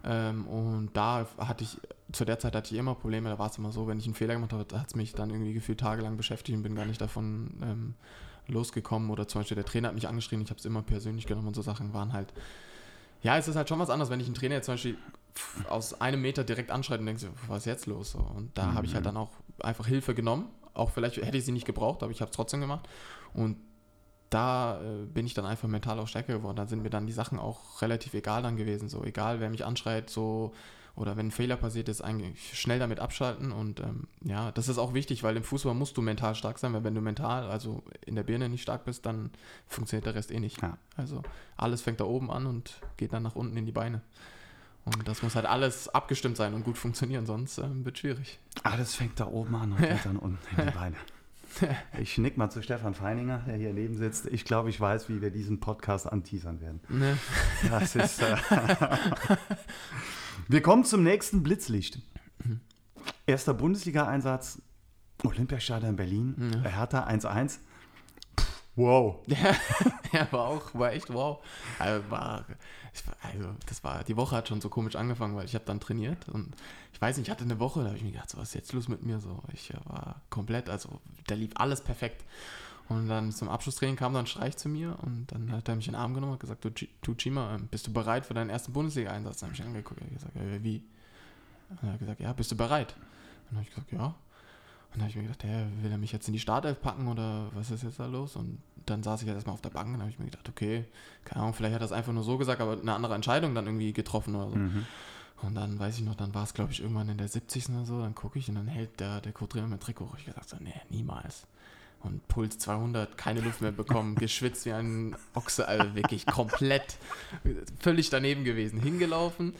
Speaker 1: Ähm, und da hatte ich, zu der Zeit hatte ich immer Probleme, da war es immer so, wenn ich einen Fehler gemacht habe, hat es mich dann irgendwie gefühlt tagelang beschäftigt und bin gar nicht davon ähm, losgekommen. Oder zum Beispiel der Trainer hat mich angeschrien, ich habe es immer persönlich genommen und so Sachen waren halt. Ja, es ist halt schon was anderes, wenn ich einen Trainer jetzt zum Beispiel aus einem Meter direkt anschreit und denke, was ist jetzt los? Und da mhm. habe ich halt mhm. dann auch einfach Hilfe genommen. Auch vielleicht hätte ich sie nicht gebraucht, aber ich habe es trotzdem gemacht. Und da äh, bin ich dann einfach mental auch stärker geworden. Da sind mir dann die Sachen auch relativ egal dann gewesen. So egal, wer mich anschreit, so oder wenn ein Fehler passiert ist, eigentlich schnell damit abschalten. Und ähm, ja, das ist auch wichtig, weil im Fußball musst du mental stark sein, weil wenn du mental, also in der Birne nicht stark bist, dann funktioniert der Rest eh nicht. Ja. Also alles fängt da oben an und geht dann nach unten in die Beine. Und das muss halt alles abgestimmt sein und gut funktionieren, sonst ähm, wird schwierig.
Speaker 2: Alles fängt da oben an und geht dann unten in die Beine. Ich nick mal zu Stefan Feininger, der hier neben sitzt. Ich glaube, ich weiß, wie wir diesen Podcast anteasern werden. Ne. Das ist. Äh wir kommen zum nächsten Blitzlicht. Erster Bundesliga-Einsatz, Olympiastadion in Berlin, ja. Hertha 1-1.
Speaker 1: Wow. Ja, ja, war auch, war echt wow. Also, war, also, das war, die Woche hat schon so komisch angefangen, weil ich habe dann trainiert und ich weiß nicht, ich hatte eine Woche, da habe ich mir gedacht, so, was ist jetzt los mit mir? So, ich war komplett, also da lief alles perfekt. Und dann zum Abschlusstraining kam dann ein Streich zu mir und dann hat er mich in den Arm genommen und gesagt, du, du Chima, ähm, bist du bereit für deinen ersten Bundesliga-Einsatz? Dann habe ich angeguckt und gesagt, wie? Und er hat gesagt, ja, bist du bereit? Und dann habe ich gesagt, ja. Und dann habe ich mir gedacht, hey, will er mich jetzt in die Startelf packen oder was ist jetzt da los? Und dann saß ich halt erstmal auf der Bank und habe ich mir gedacht, okay, keine Ahnung, vielleicht hat er es einfach nur so gesagt, aber eine andere Entscheidung dann irgendwie getroffen oder so. Mhm. Und dann weiß ich noch, dann war es, glaube ich, irgendwann in der 70. oder so, dann gucke ich und dann hält der, der Co-Trainer mein Trikot. Ich gesagt so, nee, niemals. Und Puls 200, keine Luft mehr bekommen, geschwitzt wie ein Ochse, also wirklich komplett, völlig daneben gewesen, hingelaufen.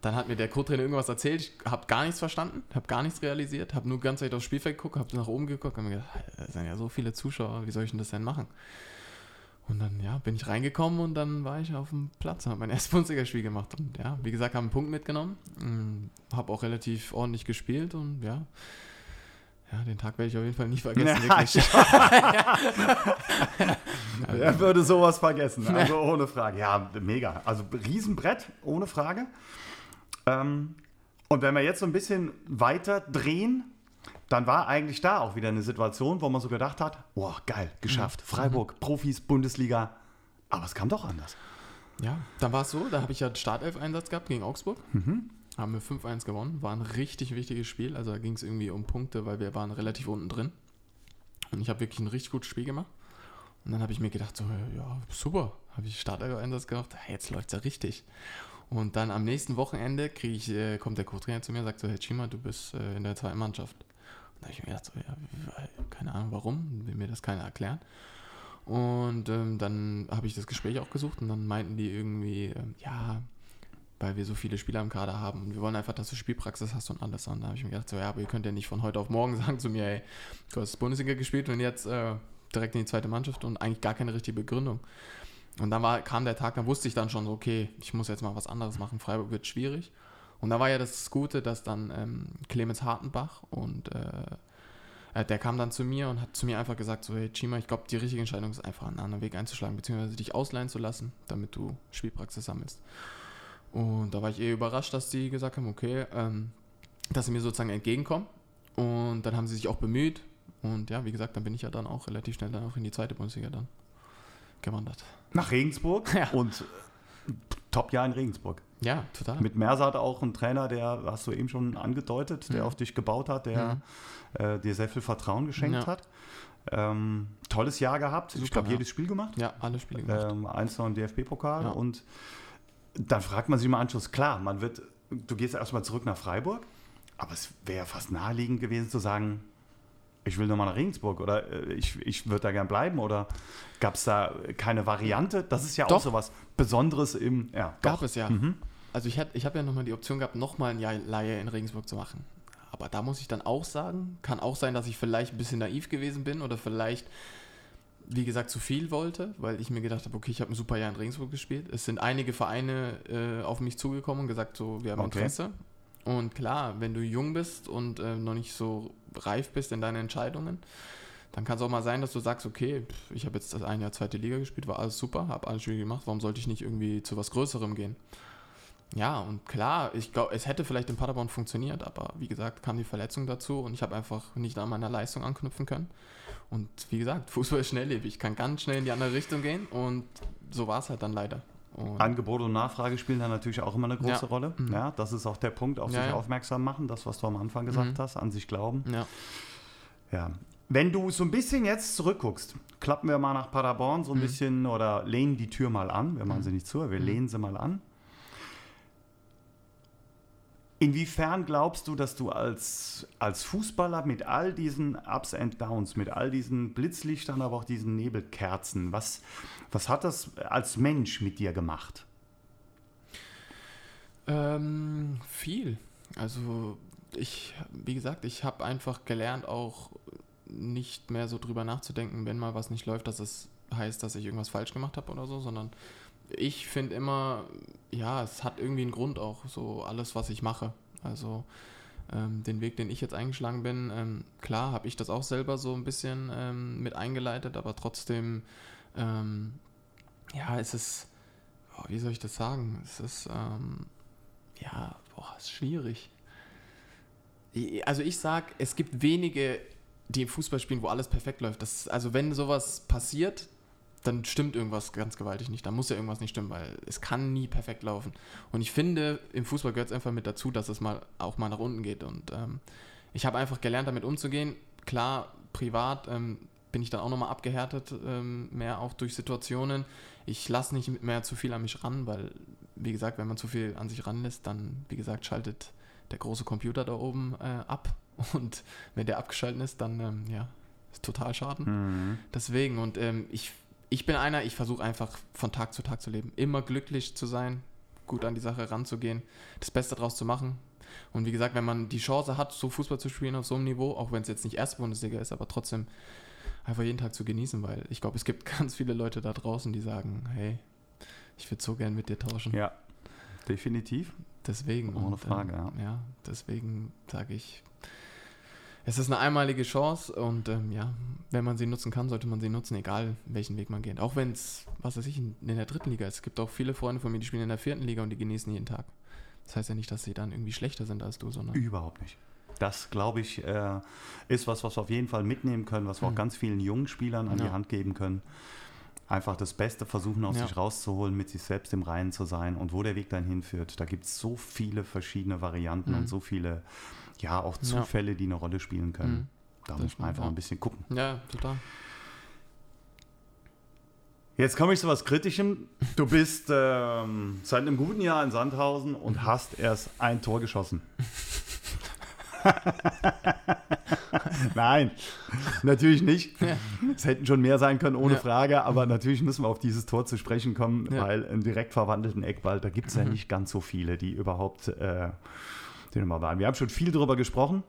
Speaker 1: Dann hat mir der Co-Trainer irgendwas erzählt, ich habe gar nichts verstanden, habe gar nichts realisiert, habe nur ganz Zeit aufs Spielfeld geguckt, habe nach oben geguckt und mir gedacht, da sind ja so viele Zuschauer, wie soll ich denn das denn machen? Und dann, ja, bin ich reingekommen und dann war ich auf dem Platz, habe mein erstes Bundesligaspiel gemacht. Und ja, wie gesagt, habe einen Punkt mitgenommen, mm, habe auch relativ ordentlich gespielt und ja, ja, den Tag werde ich auf jeden Fall nicht vergessen. Ja,
Speaker 2: er würde sowas vergessen, also ohne Frage. Ja, mega. Also Riesenbrett, ohne Frage. Ähm, und wenn wir jetzt so ein bisschen weiter drehen, dann war eigentlich da auch wieder eine Situation, wo man so gedacht hat, boah, geil, geschafft. Mhm. Freiburg, mhm. Profis, Bundesliga. Aber es kam doch anders.
Speaker 1: Ja, dann war es so, da habe ich ja Startelf-Einsatz gehabt gegen Augsburg. Mhm. Haben wir 5-1 gewonnen. War ein richtig wichtiges Spiel. Also da ging es irgendwie um Punkte, weil wir waren relativ unten drin. Und ich habe wirklich ein richtig gutes Spiel gemacht. Und dann habe ich mir gedacht, so, ja, super. Habe ich Startelf-Einsatz gemacht. Jetzt läuft es ja richtig. Und dann am nächsten Wochenende ich, äh, kommt der Co-Trainer zu mir und sagt so, Herr Chima, du bist äh, in der zweiten Mannschaft. Da habe ich mir gedacht, so, ja, keine Ahnung warum, will mir das keiner erklären. Und ähm, dann habe ich das Gespräch auch gesucht und dann meinten die irgendwie, ähm, ja, weil wir so viele Spieler im Kader haben und wir wollen einfach, dass du Spielpraxis hast und alles. Und da habe ich mir gedacht, so, ja, aber ihr könnt ja nicht von heute auf morgen sagen zu mir, ey, du hast Bundesliga gespielt und jetzt äh, direkt in die zweite Mannschaft und eigentlich gar keine richtige Begründung. Und dann war, kam der Tag, da wusste ich dann schon so, okay, ich muss jetzt mal was anderes machen. Freiburg wird schwierig. Und da war ja das Gute, dass dann ähm, Clemens Hartenbach und äh, äh, der kam dann zu mir und hat zu mir einfach gesagt, so, hey Chima, ich glaube, die richtige Entscheidung ist einfach einen anderen Weg einzuschlagen, beziehungsweise dich ausleihen zu lassen, damit du Spielpraxis sammelst. Und da war ich eher überrascht, dass die gesagt haben, okay, ähm, dass sie mir sozusagen entgegenkommen. Und dann haben sie sich auch bemüht. Und ja, wie gesagt, dann bin ich ja dann auch relativ schnell dann auch in die zweite Bundesliga dann gewandert.
Speaker 2: Nach Regensburg ja. und Top-Jahr in Regensburg.
Speaker 1: Ja, total.
Speaker 2: Mit Mersat auch ein Trainer, der, hast du eben schon angedeutet, der mhm. auf dich gebaut hat, der mhm. äh, dir sehr viel Vertrauen geschenkt ja. hat. Ähm, tolles Jahr gehabt. Super, ich glaube, ja. jedes Spiel gemacht.
Speaker 1: Ja, alle Spiele gemacht.
Speaker 2: Ähm, eins noch im DFB-Pokal. Ja. Und dann fragt man sich im Anschluss, klar, man wird, du gehst erstmal zurück nach Freiburg, aber es wäre fast naheliegend gewesen zu sagen, ich will nochmal nach Regensburg oder äh, ich, ich würde da gern bleiben oder gab es da keine Variante? Das ist ja doch. auch so was Besonderes im. Ja,
Speaker 1: gab doch. es ja. Mhm. Also ich, ich habe ja nochmal die Option gehabt, nochmal ein Jahr Laie in Regensburg zu machen. Aber da muss ich dann auch sagen, kann auch sein, dass ich vielleicht ein bisschen naiv gewesen bin oder vielleicht, wie gesagt, zu viel wollte, weil ich mir gedacht habe, okay, ich habe ein super Jahr in Regensburg gespielt. Es sind einige Vereine äh, auf mich zugekommen und gesagt, so, wir haben okay. Interesse. Und klar, wenn du jung bist und äh, noch nicht so reif bist in deinen Entscheidungen, dann kann es auch mal sein, dass du sagst, okay, ich habe jetzt das ein Jahr zweite Liga gespielt, war alles super, habe alles Spiele gemacht, warum sollte ich nicht irgendwie zu was Größerem gehen? ja, und klar, ich glaube, es hätte vielleicht in Paderborn funktioniert, aber wie gesagt, kam die Verletzung dazu und ich habe einfach nicht an meiner Leistung anknüpfen können. Und wie gesagt, Fußball ist schnelllebig. Ich kann ganz schnell in die andere Richtung gehen und so war es halt dann leider.
Speaker 2: Und Angebot und Nachfrage spielen da natürlich auch immer eine große ja. Rolle. Mhm. Ja, das ist auch der Punkt, auf ja, sich ja. aufmerksam machen, das, was du am Anfang gesagt mhm. hast, an sich glauben. Ja. ja. Wenn du so ein bisschen jetzt zurückguckst, klappen wir mal nach Paderborn so ein mhm. bisschen oder lehnen die Tür mal an. Wir machen mhm. sie nicht zu, wir mhm. lehnen sie mal an. Inwiefern glaubst du, dass du als, als Fußballer mit all diesen Ups and Downs, mit all diesen Blitzlichtern, aber auch diesen Nebelkerzen, was, was hat das als Mensch mit dir gemacht?
Speaker 1: Ähm, viel. Also ich, wie gesagt, ich habe einfach gelernt, auch nicht mehr so drüber nachzudenken, wenn mal was nicht läuft, dass es heißt, dass ich irgendwas falsch gemacht habe oder so, sondern ich finde immer, ja, es hat irgendwie einen Grund auch, so alles, was ich mache. Also ähm, den Weg, den ich jetzt eingeschlagen bin, ähm, klar habe ich das auch selber so ein bisschen ähm, mit eingeleitet, aber trotzdem, ähm, ja, es ist, oh, wie soll ich das sagen? Es ist, ähm, ja, boah, ist schwierig. Also ich sag, es gibt wenige, die im Fußball spielen, wo alles perfekt läuft. Das, also wenn sowas passiert, dann stimmt irgendwas ganz gewaltig nicht. Da muss ja irgendwas nicht stimmen, weil es kann nie perfekt laufen. Und ich finde, im Fußball gehört es einfach mit dazu, dass es mal auch mal nach unten geht. Und ähm, ich habe einfach gelernt, damit umzugehen. Klar, privat ähm, bin ich dann auch nochmal abgehärtet, ähm, mehr auch durch Situationen. Ich lasse nicht mehr zu viel an mich ran, weil, wie gesagt, wenn man zu viel an sich ranlässt, dann, wie gesagt, schaltet der große Computer da oben äh, ab. Und wenn der abgeschaltet ist, dann, ähm, ja, ist total Schaden. Mhm. Deswegen, und ähm, ich ich bin einer, ich versuche einfach von Tag zu Tag zu leben. Immer glücklich zu sein, gut an die Sache ranzugehen, das Beste draus zu machen. Und wie gesagt, wenn man die Chance hat, so Fußball zu spielen auf so einem Niveau, auch wenn es jetzt nicht erste Bundesliga ist, aber trotzdem einfach jeden Tag zu genießen, weil ich glaube, es gibt ganz viele Leute da draußen, die sagen, hey, ich würde so gern mit dir tauschen.
Speaker 2: Ja, definitiv.
Speaker 1: Deswegen.
Speaker 2: Ohne Frage,
Speaker 1: ähm, ja. Ja, deswegen sage ich, es ist eine einmalige Chance und ähm, ja, wenn man sie nutzen kann, sollte man sie nutzen, egal welchen Weg man geht. Auch wenn es, was weiß ich, in, in, der dritten Liga ist. Es gibt auch viele Freunde von mir, die spielen in der vierten Liga und die genießen jeden Tag. Das heißt ja nicht, dass sie dann irgendwie schlechter sind als du, sondern.
Speaker 2: Überhaupt nicht. Das, glaube ich, äh, ist was, was wir auf jeden Fall mitnehmen können, was wir mhm. auch ganz vielen jungen Spielern an ja. die Hand geben können. Einfach das Beste versuchen, aus ja. sich rauszuholen, mit sich selbst im Reinen zu sein und wo der Weg dann hinführt. Da gibt es so viele verschiedene Varianten mhm. und so viele ja auch Zufälle, ja. die eine Rolle spielen können. Mhm. Da das muss man einfach ja. ein bisschen gucken.
Speaker 1: Ja, total.
Speaker 2: Jetzt komme ich zu was Kritischem. Du bist ähm, seit einem guten Jahr in Sandhausen und mhm. hast erst ein Tor geschossen. Nein, natürlich nicht. Ja. Es hätten schon mehr sein können, ohne ja. Frage, aber natürlich müssen wir auf dieses Tor zu sprechen kommen, ja. weil einen direkt verwandelten Eckball, da gibt es mhm. ja nicht ganz so viele, die überhaupt äh, den wir waren. Wir haben schon viel darüber gesprochen.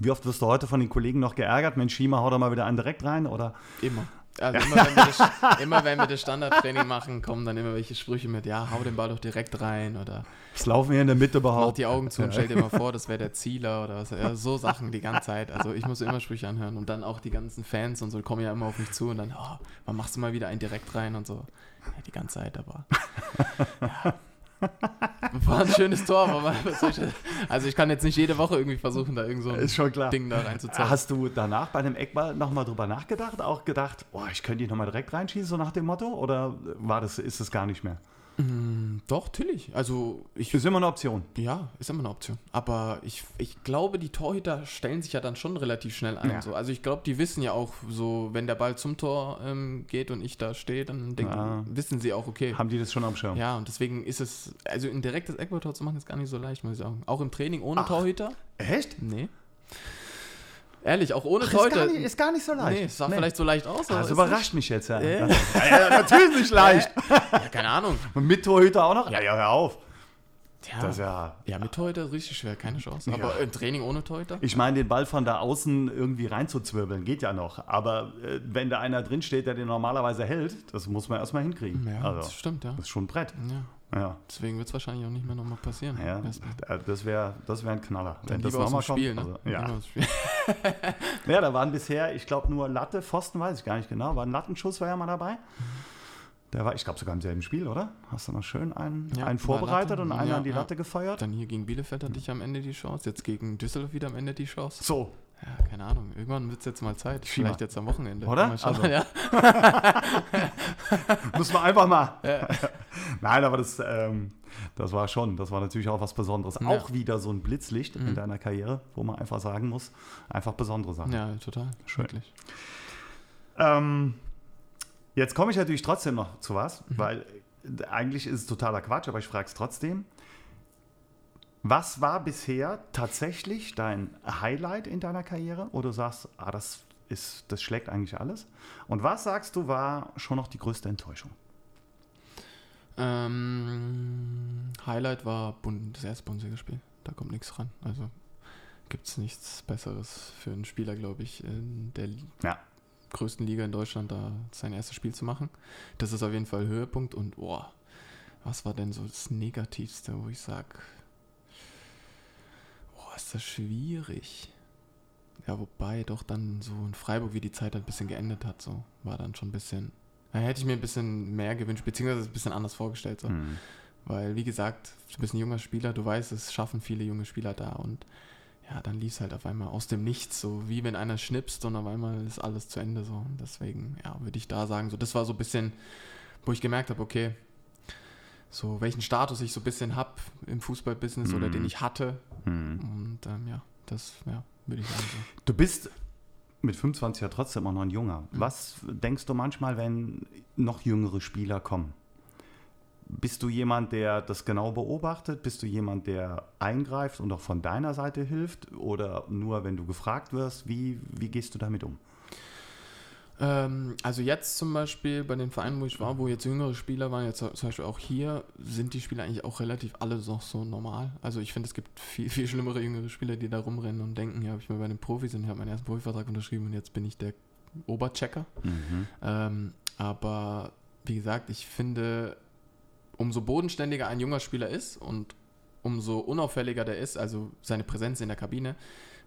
Speaker 2: Wie oft wirst du heute von den Kollegen noch geärgert? Mensch, Schima, hau da mal wieder einen direkt rein, oder?
Speaker 1: Immer. Also immer, wenn wir das, immer wenn wir das Standardtraining machen, kommen dann immer welche Sprüche mit, ja, hau den Ball doch direkt rein oder
Speaker 2: Es laufen wir in der Mitte überhaupt. Mach
Speaker 1: die Augen zu und stell dir mal vor, das wäre der Zieler oder was. Ja, so Sachen die ganze Zeit. Also ich muss immer Sprüche anhören und dann auch die ganzen Fans und so kommen ja immer auf mich zu und dann, oh, wann machst du mal wieder einen direkt rein und so. Ja, die ganze Zeit, aber ja, war ein schönes Tor, aber also ich kann jetzt nicht jede Woche irgendwie versuchen, da irgend so ein Ding da reinzuziehen.
Speaker 2: Hast du danach bei dem Eckball nochmal drüber nachgedacht? Auch gedacht, boah, ich könnte die nochmal direkt reinschießen, so nach dem Motto? Oder war das, ist es gar nicht mehr?
Speaker 1: Mm, doch, natürlich. Also ich,
Speaker 2: ist immer eine Option.
Speaker 1: Ja, ist immer eine Option. Aber ich, ich glaube, die Torhüter stellen sich ja dann schon relativ schnell ein. Ja. So. Also ich glaube, die wissen ja auch so, wenn der Ball zum Tor ähm, geht und ich da stehe, dann denken, ja. wissen sie auch, okay.
Speaker 2: Haben die das schon am Schirm?
Speaker 1: Ja, und deswegen ist es, also ein direktes Eckballtor zu machen, ist gar nicht so leicht, muss ich sagen. Auch im Training ohne Ach, Torhüter.
Speaker 2: Echt?
Speaker 1: Nee. Ehrlich, auch ohne Ach,
Speaker 2: Ist gar, nicht, ist gar nicht so leicht. Nee,
Speaker 1: es sah nee. vielleicht so leicht aus.
Speaker 2: das überrascht mich jetzt, ja. ja. ja natürlich nicht leicht.
Speaker 1: Ja, keine Ahnung.
Speaker 2: Und mit Torhüter auch noch?
Speaker 1: Ja, ja, hör auf.
Speaker 2: Ja, das ja,
Speaker 1: ja, mit Torhüter richtig schwer, keine Chance. Aber im Training ohne Torhüter?
Speaker 2: Ich meine, den Ball von da außen irgendwie reinzuzwirbeln, geht ja noch. Aber äh, wenn da einer drinsteht, der den normalerweise hält, das muss man erstmal hinkriegen.
Speaker 1: Ja, also, das stimmt, ja.
Speaker 2: Das ist schon ein Brett.
Speaker 1: Ja. Ja. Deswegen wird es wahrscheinlich auch nicht mehr nochmal passieren.
Speaker 2: Ja, das wäre das wär ein Knaller.
Speaker 1: Dann
Speaker 2: wenn das
Speaker 1: nochmal kommt. Spiel, ne?
Speaker 2: also, ja. ja, da waren bisher, ich glaube, nur Latte, Pfosten weiß ich gar nicht genau, war ein Lattenschuss war ja mal dabei. Der war, ich glaube, sogar im selben Spiel, oder? Hast du noch schön einen, ja, einen vorbereitet und einen ja, an die Latte gefeuert?
Speaker 1: Dann hier gegen Bielefeld hatte ich am Ende die Chance, jetzt gegen Düsseldorf wieder am Ende die Chance.
Speaker 2: So.
Speaker 1: Ja, keine Ahnung. Irgendwann wird es jetzt mal Zeit.
Speaker 2: Schiema.
Speaker 1: Vielleicht jetzt am Wochenende.
Speaker 2: Oder? Also. Ja. Muss man einfach mal. Nein, aber das, ähm, das war schon, das war natürlich auch was Besonderes. Auch wieder so ein Blitzlicht mhm. in deiner Karriere, wo man einfach sagen muss, einfach besondere Sachen.
Speaker 1: Ja, total.
Speaker 2: Schön. Ähm, jetzt komme ich natürlich trotzdem noch zu was, mhm. weil eigentlich ist es totaler Quatsch, aber ich frage es trotzdem. Was war bisher tatsächlich dein Highlight in deiner Karriere, wo du sagst, ah, das, ist, das schlägt eigentlich alles? Und was sagst du, war schon noch die größte Enttäuschung?
Speaker 1: Ähm, Highlight war das erste Bundesligaspiel. Da kommt nichts ran. Also gibt es nichts Besseres für einen Spieler, glaube ich, in der ja. Größten Liga in Deutschland, da sein erstes Spiel zu machen. Das ist auf jeden Fall Höhepunkt. Und boah, was war denn so das Negativste, wo ich sage, boah, ist das schwierig. Ja, wobei doch dann so in Freiburg, wie die Zeit halt ein bisschen geendet hat, so war dann schon ein bisschen da hätte ich mir ein bisschen mehr gewünscht, beziehungsweise ein bisschen anders vorgestellt. So. Mhm. Weil, wie gesagt, du bist ein junger Spieler, du weißt, es schaffen viele junge Spieler da und ja, dann lief es halt auf einmal aus dem Nichts, so wie wenn einer schnipst und auf einmal ist alles zu Ende so. Und deswegen, ja, würde ich da sagen, so das war so ein bisschen, wo ich gemerkt habe, okay, so welchen Status ich so ein bisschen habe im Fußballbusiness mhm. oder den ich hatte. Mhm. Und ähm, ja, das, ja, würde ich sagen so.
Speaker 2: Du bist mit 25 ja trotzdem immer noch ein Junger. Mhm. Was denkst du manchmal, wenn noch jüngere Spieler kommen? Bist du jemand, der das genau beobachtet? Bist du jemand, der eingreift und auch von deiner Seite hilft? Oder nur, wenn du gefragt wirst? Wie, wie gehst du damit um?
Speaker 1: Ähm, also jetzt zum Beispiel bei den Vereinen, wo ich war, wo jetzt jüngere Spieler waren, jetzt zum Beispiel auch hier, sind die Spieler eigentlich auch relativ alle noch so normal. Also ich finde, es gibt viel, viel schlimmere jüngere Spieler, die da rumrennen und denken, ja, ich bin bei den Profis und ich habe meinen ersten Profivertrag unterschrieben und jetzt bin ich der Oberchecker. Mhm. Ähm, aber wie gesagt, ich finde, umso bodenständiger ein junger Spieler ist und umso unauffälliger der ist, also seine Präsenz in der Kabine,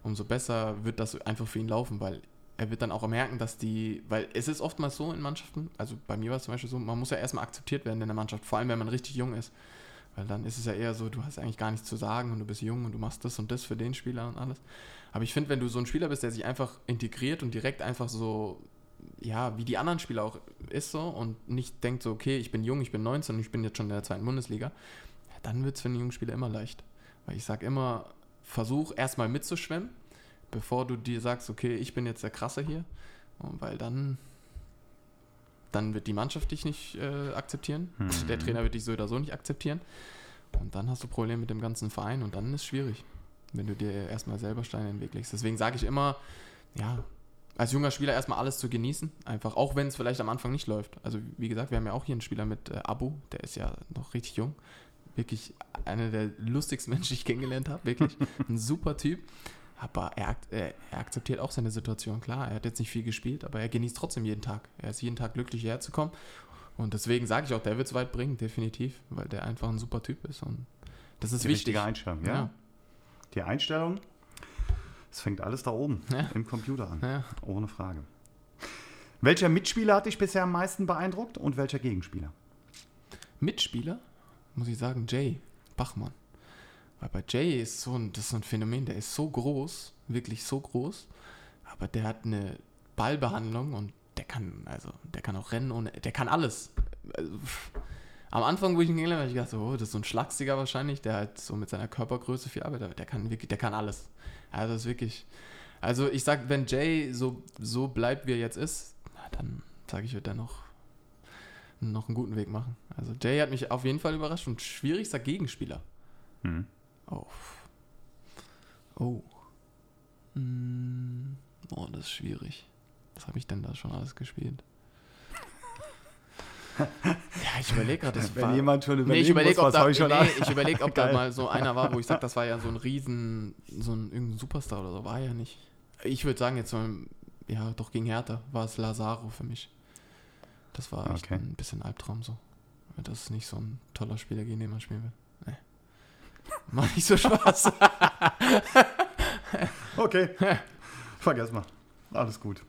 Speaker 1: umso besser wird das einfach für ihn laufen, weil er wird dann auch merken, dass die, weil es ist oftmals so in Mannschaften, also bei mir war es zum Beispiel so, man muss ja erstmal akzeptiert werden in der Mannschaft, vor allem wenn man richtig jung ist. Weil dann ist es ja eher so, du hast eigentlich gar nichts zu sagen und du bist jung und du machst das und das für den Spieler und alles. Aber ich finde, wenn du so ein Spieler bist, der sich einfach integriert und direkt einfach so, ja, wie die anderen Spieler auch ist so und nicht denkt so, okay, ich bin jung, ich bin 19 und ich bin jetzt schon in der zweiten Bundesliga, dann wird es für einen jungen Spieler immer leicht. Weil ich sage immer, versuch erstmal mitzuschwimmen bevor du dir sagst, okay, ich bin jetzt der Krasse hier, weil dann, dann wird die Mannschaft dich nicht äh, akzeptieren, mhm. der Trainer wird dich so oder so nicht akzeptieren und dann hast du Probleme mit dem ganzen Verein und dann ist es schwierig, wenn du dir erstmal selber Steine in den Weg legst. Deswegen sage ich immer, ja, als junger Spieler erstmal alles zu genießen, einfach, auch wenn es vielleicht am Anfang nicht läuft. Also wie gesagt, wir haben ja auch hier einen Spieler mit äh, Abu, der ist ja noch richtig jung, wirklich einer der lustigsten Menschen, die ich kennengelernt habe, wirklich ein super Typ. Aber er, er, er, akzeptiert auch seine Situation, klar. Er hat jetzt nicht viel gespielt, aber er genießt trotzdem jeden Tag. Er ist jeden Tag glücklich, hierher zu kommen. Und deswegen sage ich auch, der wird es weit bringen, definitiv, weil der einfach ein super Typ ist. Und das ist
Speaker 2: Die
Speaker 1: wichtig.
Speaker 2: Richtige Einstellung, ja. ja. Die Einstellung, es fängt alles da oben ja. im Computer an. Ja. Ohne Frage. Welcher Mitspieler hat dich bisher am meisten beeindruckt und welcher Gegenspieler?
Speaker 1: Mitspieler? Muss ich sagen, Jay Bachmann. Weil bei Jay ist so ein, das ist so ein Phänomen, der ist so groß, wirklich so groß, aber der hat eine Ballbehandlung und der kann, also, der kann auch rennen ohne, der kann alles. Also, am Anfang, wo ich ihn kennengelernt habe, ich gedacht, oh, das ist so ein Schlagstiger wahrscheinlich, der halt so mit seiner Körpergröße viel arbeitet, der kann wirklich, der kann alles. Also, das ist wirklich, also ich sag, wenn Jay so, so bleibt, wie er jetzt ist, dann sage ich, wird er noch, noch einen guten Weg machen. Also Jay hat mich auf jeden Fall überrascht und schwierigster Gegenspieler. Mhm. Oh. Oh. Hm. Oh, das ist schwierig. Was habe ich denn da schon alles gespielt? Ja, ich überlege gerade.
Speaker 2: Wenn war, jemand schon überlegt,
Speaker 1: nee, ich überlege, ob, da, ich nee, ich überleg, ob da mal so einer war, wo ich sage, das war ja so ein Riesen, so ein irgendein Superstar oder so. War ja nicht. Ich würde sagen, jetzt so, ja, doch gegen Hertha war es Lazaro für mich. Das war echt okay. ein bisschen Albtraum so. Das ist nicht so ein toller Spieler, gegen den man spielen will. Macht nicht so Spaß.
Speaker 2: okay. Vergiss mal. Alles gut.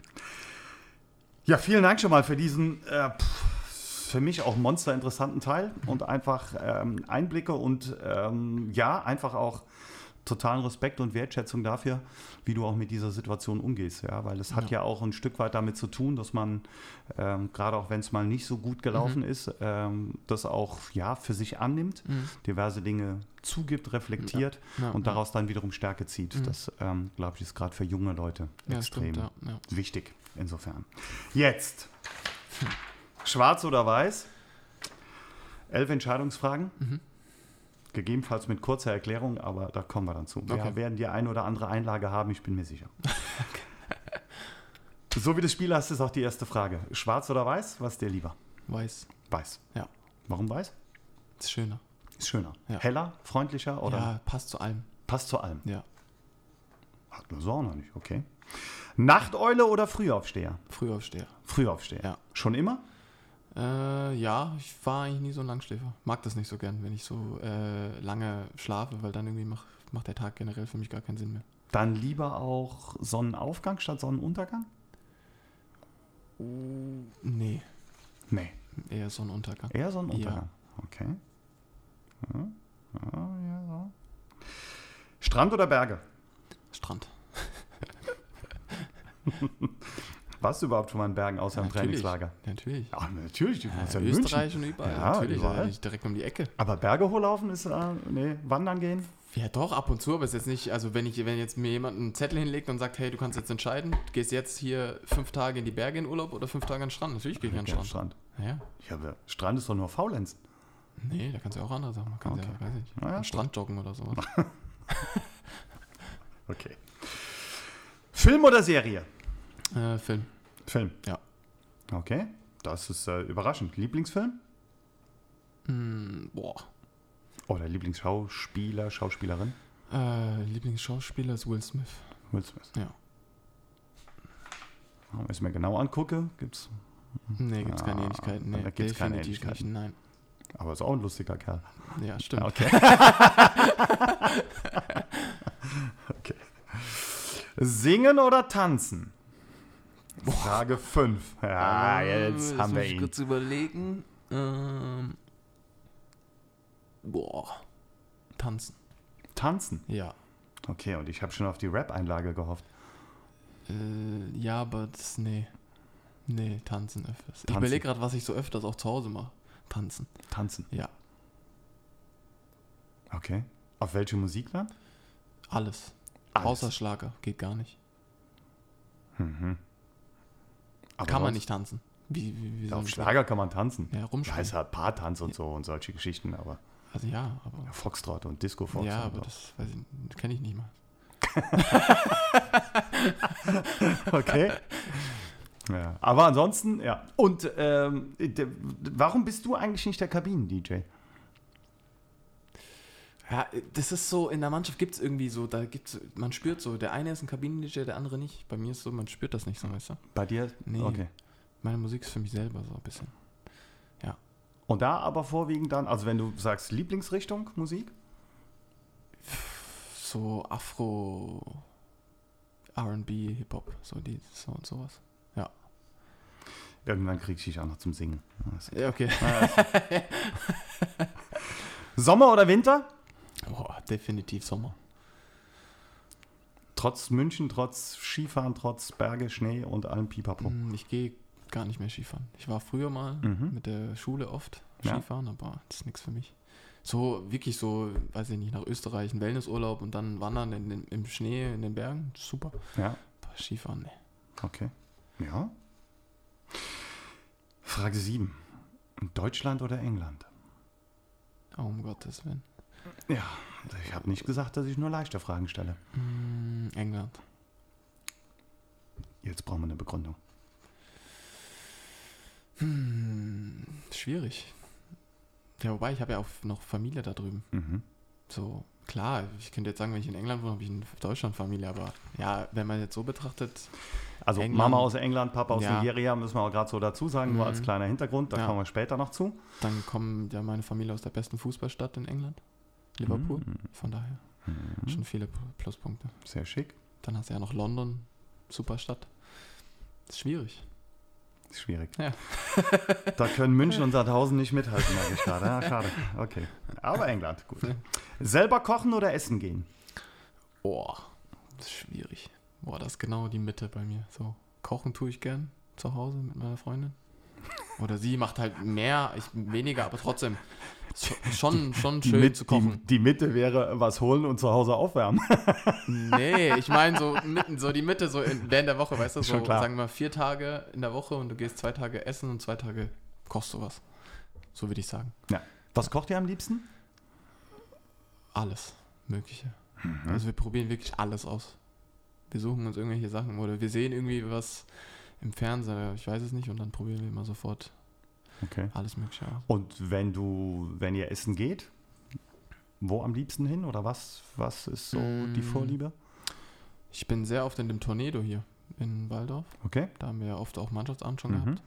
Speaker 2: Ja, vielen Dank schon mal für diesen äh, pff, für mich auch monster interessanten Teil und einfach ähm, Einblicke und ähm, ja, einfach auch totalen Respekt und Wertschätzung dafür, wie du auch mit dieser Situation umgehst. Ja, weil es hat ja, ja auch ein Stück weit damit zu tun, dass man, ähm, gerade auch wenn es mal nicht so gut gelaufen mhm. ist, ähm, das auch ja, für sich annimmt, mhm. diverse Dinge zugibt, reflektiert ja. Ja, und daraus dann wiederum Stärke zieht. Mhm. Das, ähm, glaube ich, ist gerade für junge Leute extrem stimmt, wichtig. Insofern. Jetzt. Hm. Schwarz oder weiß? Elf Entscheidungsfragen. Mhm. Gegebenenfalls mit kurzer Erklärung, aber da kommen wir dann zu. Wir okay. werden die eine oder andere Einlage haben, ich bin mir sicher. so wie das Spiel hast, ist auch die erste Frage. Schwarz oder weiß? Was ist dir lieber?
Speaker 1: Weiß.
Speaker 2: Weiß.
Speaker 1: Ja.
Speaker 2: Warum weiß?
Speaker 1: Ist schöner.
Speaker 2: Ist schöner. Ja. Heller, freundlicher oder? Ja,
Speaker 1: passt zu allem.
Speaker 2: Passt zu allem.
Speaker 1: Ja.
Speaker 2: Hat nur noch nicht, okay. Nachteule oder Frühaufsteher?
Speaker 1: Frühaufsteher.
Speaker 2: Frühaufsteher.
Speaker 1: Ja.
Speaker 2: Schon immer?
Speaker 1: Äh, ja, ich war eigentlich nie so ein Langschläfer. Mag das nicht so gern, wenn ich so äh, lange schlafe, weil dann irgendwie macht, macht der Tag generell für mich gar keinen Sinn mehr.
Speaker 2: Dann lieber auch Sonnenaufgang statt Sonnenuntergang?
Speaker 1: Uh, nee.
Speaker 2: Nee.
Speaker 1: Eher Sonnenuntergang.
Speaker 2: Eher Sonnenuntergang. Ja. Okay. Ja. Ja, Strand oder Berge?
Speaker 1: Strand.
Speaker 2: Warst du überhaupt schon mal in Bergen außer ja, im Trainingslager?
Speaker 1: Natürlich.
Speaker 2: Ja, natürlich. Du
Speaker 1: ja, ja Österreich München. und überall.
Speaker 2: Ja, natürlich. Überall.
Speaker 1: Direkt um die Ecke.
Speaker 2: Aber Berge hochlaufen ist, äh, nee, wandern gehen?
Speaker 1: Ja, doch, ab und zu, aber es ist jetzt nicht, also wenn ich, wenn jetzt mir jemand einen Zettel hinlegt und sagt, hey, du kannst jetzt entscheiden, du gehst jetzt hier fünf Tage in die Berge in Urlaub oder fünf Tage an den Strand. Natürlich gehe ich an den Strand.
Speaker 2: Strand.
Speaker 1: Ja.
Speaker 2: ja, aber Strand ist doch nur Faulenzen.
Speaker 1: Nee, da kannst du auch andere Sachen. Man kann okay. ja, weiß ich,
Speaker 2: naja,
Speaker 1: an Strand joggen oder sowas.
Speaker 2: okay. Film oder Serie?
Speaker 1: Äh, Film.
Speaker 2: Film?
Speaker 1: Ja.
Speaker 2: Okay, das ist äh, überraschend. Lieblingsfilm?
Speaker 1: Mm, boah.
Speaker 2: Oder Lieblingsschauspieler, Schauspielerin?
Speaker 1: Äh, Lieblingsschauspieler ist Will Smith.
Speaker 2: Will Smith.
Speaker 1: Ja.
Speaker 2: Wenn ich es mir genau angucke, gibt es.
Speaker 1: Nee, gibt es keine ah, Ähnlichkeiten. Nee,
Speaker 2: gibt's keine Ähnlichkeiten.
Speaker 1: Nein.
Speaker 2: Aber ist auch ein lustiger Kerl.
Speaker 1: Ja, stimmt.
Speaker 2: Okay. okay. Singen oder tanzen? Frage 5. Ja, äh, jetzt haben wir ihn. Ich
Speaker 1: kurz überlegen. Ähm, boah. Tanzen.
Speaker 2: Tanzen?
Speaker 1: Ja.
Speaker 2: Okay, und ich habe schon auf die Rap-Einlage gehofft.
Speaker 1: Äh, ja, aber das, nee. Nee, tanzen öfters. Tanzen. Ich überlege gerade, was ich so öfters auch zu Hause mache. Tanzen.
Speaker 2: Tanzen?
Speaker 1: Ja.
Speaker 2: Okay. Auf welche Musik dann?
Speaker 1: Alles. Alles. Außer Schlager. Geht gar nicht.
Speaker 2: Mhm.
Speaker 1: Aber kann man nicht tanzen. Wie, wie,
Speaker 2: wie auf Schlager kann man tanzen.
Speaker 1: Ja, rumspielen.
Speaker 2: Heißt halt Paartanz und so und solche Geschichten, aber.
Speaker 1: Also ja, aber.
Speaker 2: Ja, Foxtrot und Disco Fox.
Speaker 1: Ja, aber so. das, das kenne ich nicht mal.
Speaker 2: okay. Ja. Aber ansonsten, ja. Und ähm, warum bist du eigentlich nicht der Kabinen-DJ?
Speaker 1: Ja, das ist so, in der Mannschaft gibt es irgendwie so, da gibt's, man spürt so, der eine ist ein Kabinen-DJ, der andere nicht. Bei mir ist so, man spürt das nicht so, weißt du?
Speaker 2: Bei dir?
Speaker 1: Nee. Okay. Meine Musik ist für mich selber so ein bisschen. Ja.
Speaker 2: Und da aber vorwiegend dann, also wenn du sagst Lieblingsrichtung Musik?
Speaker 1: So Afro, RB, Hip-Hop, so die, so und sowas. Ja.
Speaker 2: Irgendwann krieg ich dich auch noch zum Singen.
Speaker 1: Ja, okay.
Speaker 2: Sommer oder Winter?
Speaker 1: Boah, definitiv Sommer.
Speaker 2: Trotz München, trotz Skifahren, trotz Berge, Schnee und allem Pipapo.
Speaker 1: Hm, ich gehe gar nicht mehr Skifahren. Ich war früher mal mhm. mit der Schule oft Skifahren, ja. aber das ist nichts für mich. So, wirklich so, weiß ich nicht, nach Österreich, ein Wellnessurlaub und dann wandern in, in, im Schnee in den Bergen, super.
Speaker 2: Ja.
Speaker 1: Aber Skifahren, ne.
Speaker 2: Okay. Ja. Frage 7. Deutschland oder England?
Speaker 1: Oh, um Gottes Willen.
Speaker 2: Ja, ich habe nicht gesagt, dass ich nur leichte Fragen stelle.
Speaker 1: Mm, England.
Speaker 2: Jetzt brauchen wir eine Begründung.
Speaker 1: Hm, schwierig. Ja, wobei ich habe ja auch noch Familie da drüben.
Speaker 2: Mhm.
Speaker 1: So, klar, ich könnte jetzt sagen, wenn ich in England wohne, habe ich in Deutschland Familie, aber ja, wenn man jetzt so betrachtet.
Speaker 2: Also England, Mama aus England, Papa aus ja. Nigeria, müssen wir auch gerade so dazu sagen, mhm. nur als kleiner Hintergrund, da ja. kommen wir später noch zu.
Speaker 1: Dann kommt ja meine Familie aus der besten Fußballstadt in England. Liverpool. Mhm. Von daher mhm. schon viele Pluspunkte.
Speaker 2: Sehr schick.
Speaker 1: Dann hast du ja noch London, super Stadt. Ist schwierig.
Speaker 2: Schwierig. Ja. da können München und Sandhausen nicht mithalten, merke ich gerade. Ja, schade. Okay. Aber England, gut. Selber kochen oder essen gehen?
Speaker 1: Boah, das ist schwierig. Boah, das ist genau die Mitte bei mir. So, kochen tue ich gern zu Hause mit meiner Freundin. Oder sie macht halt mehr, ich weniger, aber trotzdem schon, schon schön
Speaker 2: mit,
Speaker 1: zu kochen.
Speaker 2: Die, die, Mitte wäre was holen und zu Hause aufwärmen.
Speaker 1: nee, ich meine so, so die Mitte so in, während der Woche, weißt du, so sagen wir vier Tage in der Woche und du gehst zwei Tage essen und zwei Tage kochst du was. So würde ich sagen.
Speaker 2: Ja. Was kocht ihr am liebsten?
Speaker 1: Alles Mögliche. Mhm. Also wir probieren wirklich alles aus. Wir suchen uns irgendwelche Sachen oder wir sehen irgendwie was im Fernseher, ich weiß es nicht, und dann probieren wir immer sofort
Speaker 2: okay.
Speaker 1: alles Mögliche aus.
Speaker 2: Und wenn du, wenn ihr essen geht, wo am liebsten hin oder was, was ist so mm. die Vorliebe?
Speaker 1: Ich bin sehr oft in dem Tornado hier in Waldorf.
Speaker 2: Okay.
Speaker 1: Da haben wir ja oft auch Mannschaftsabend schon mhm. gehabt.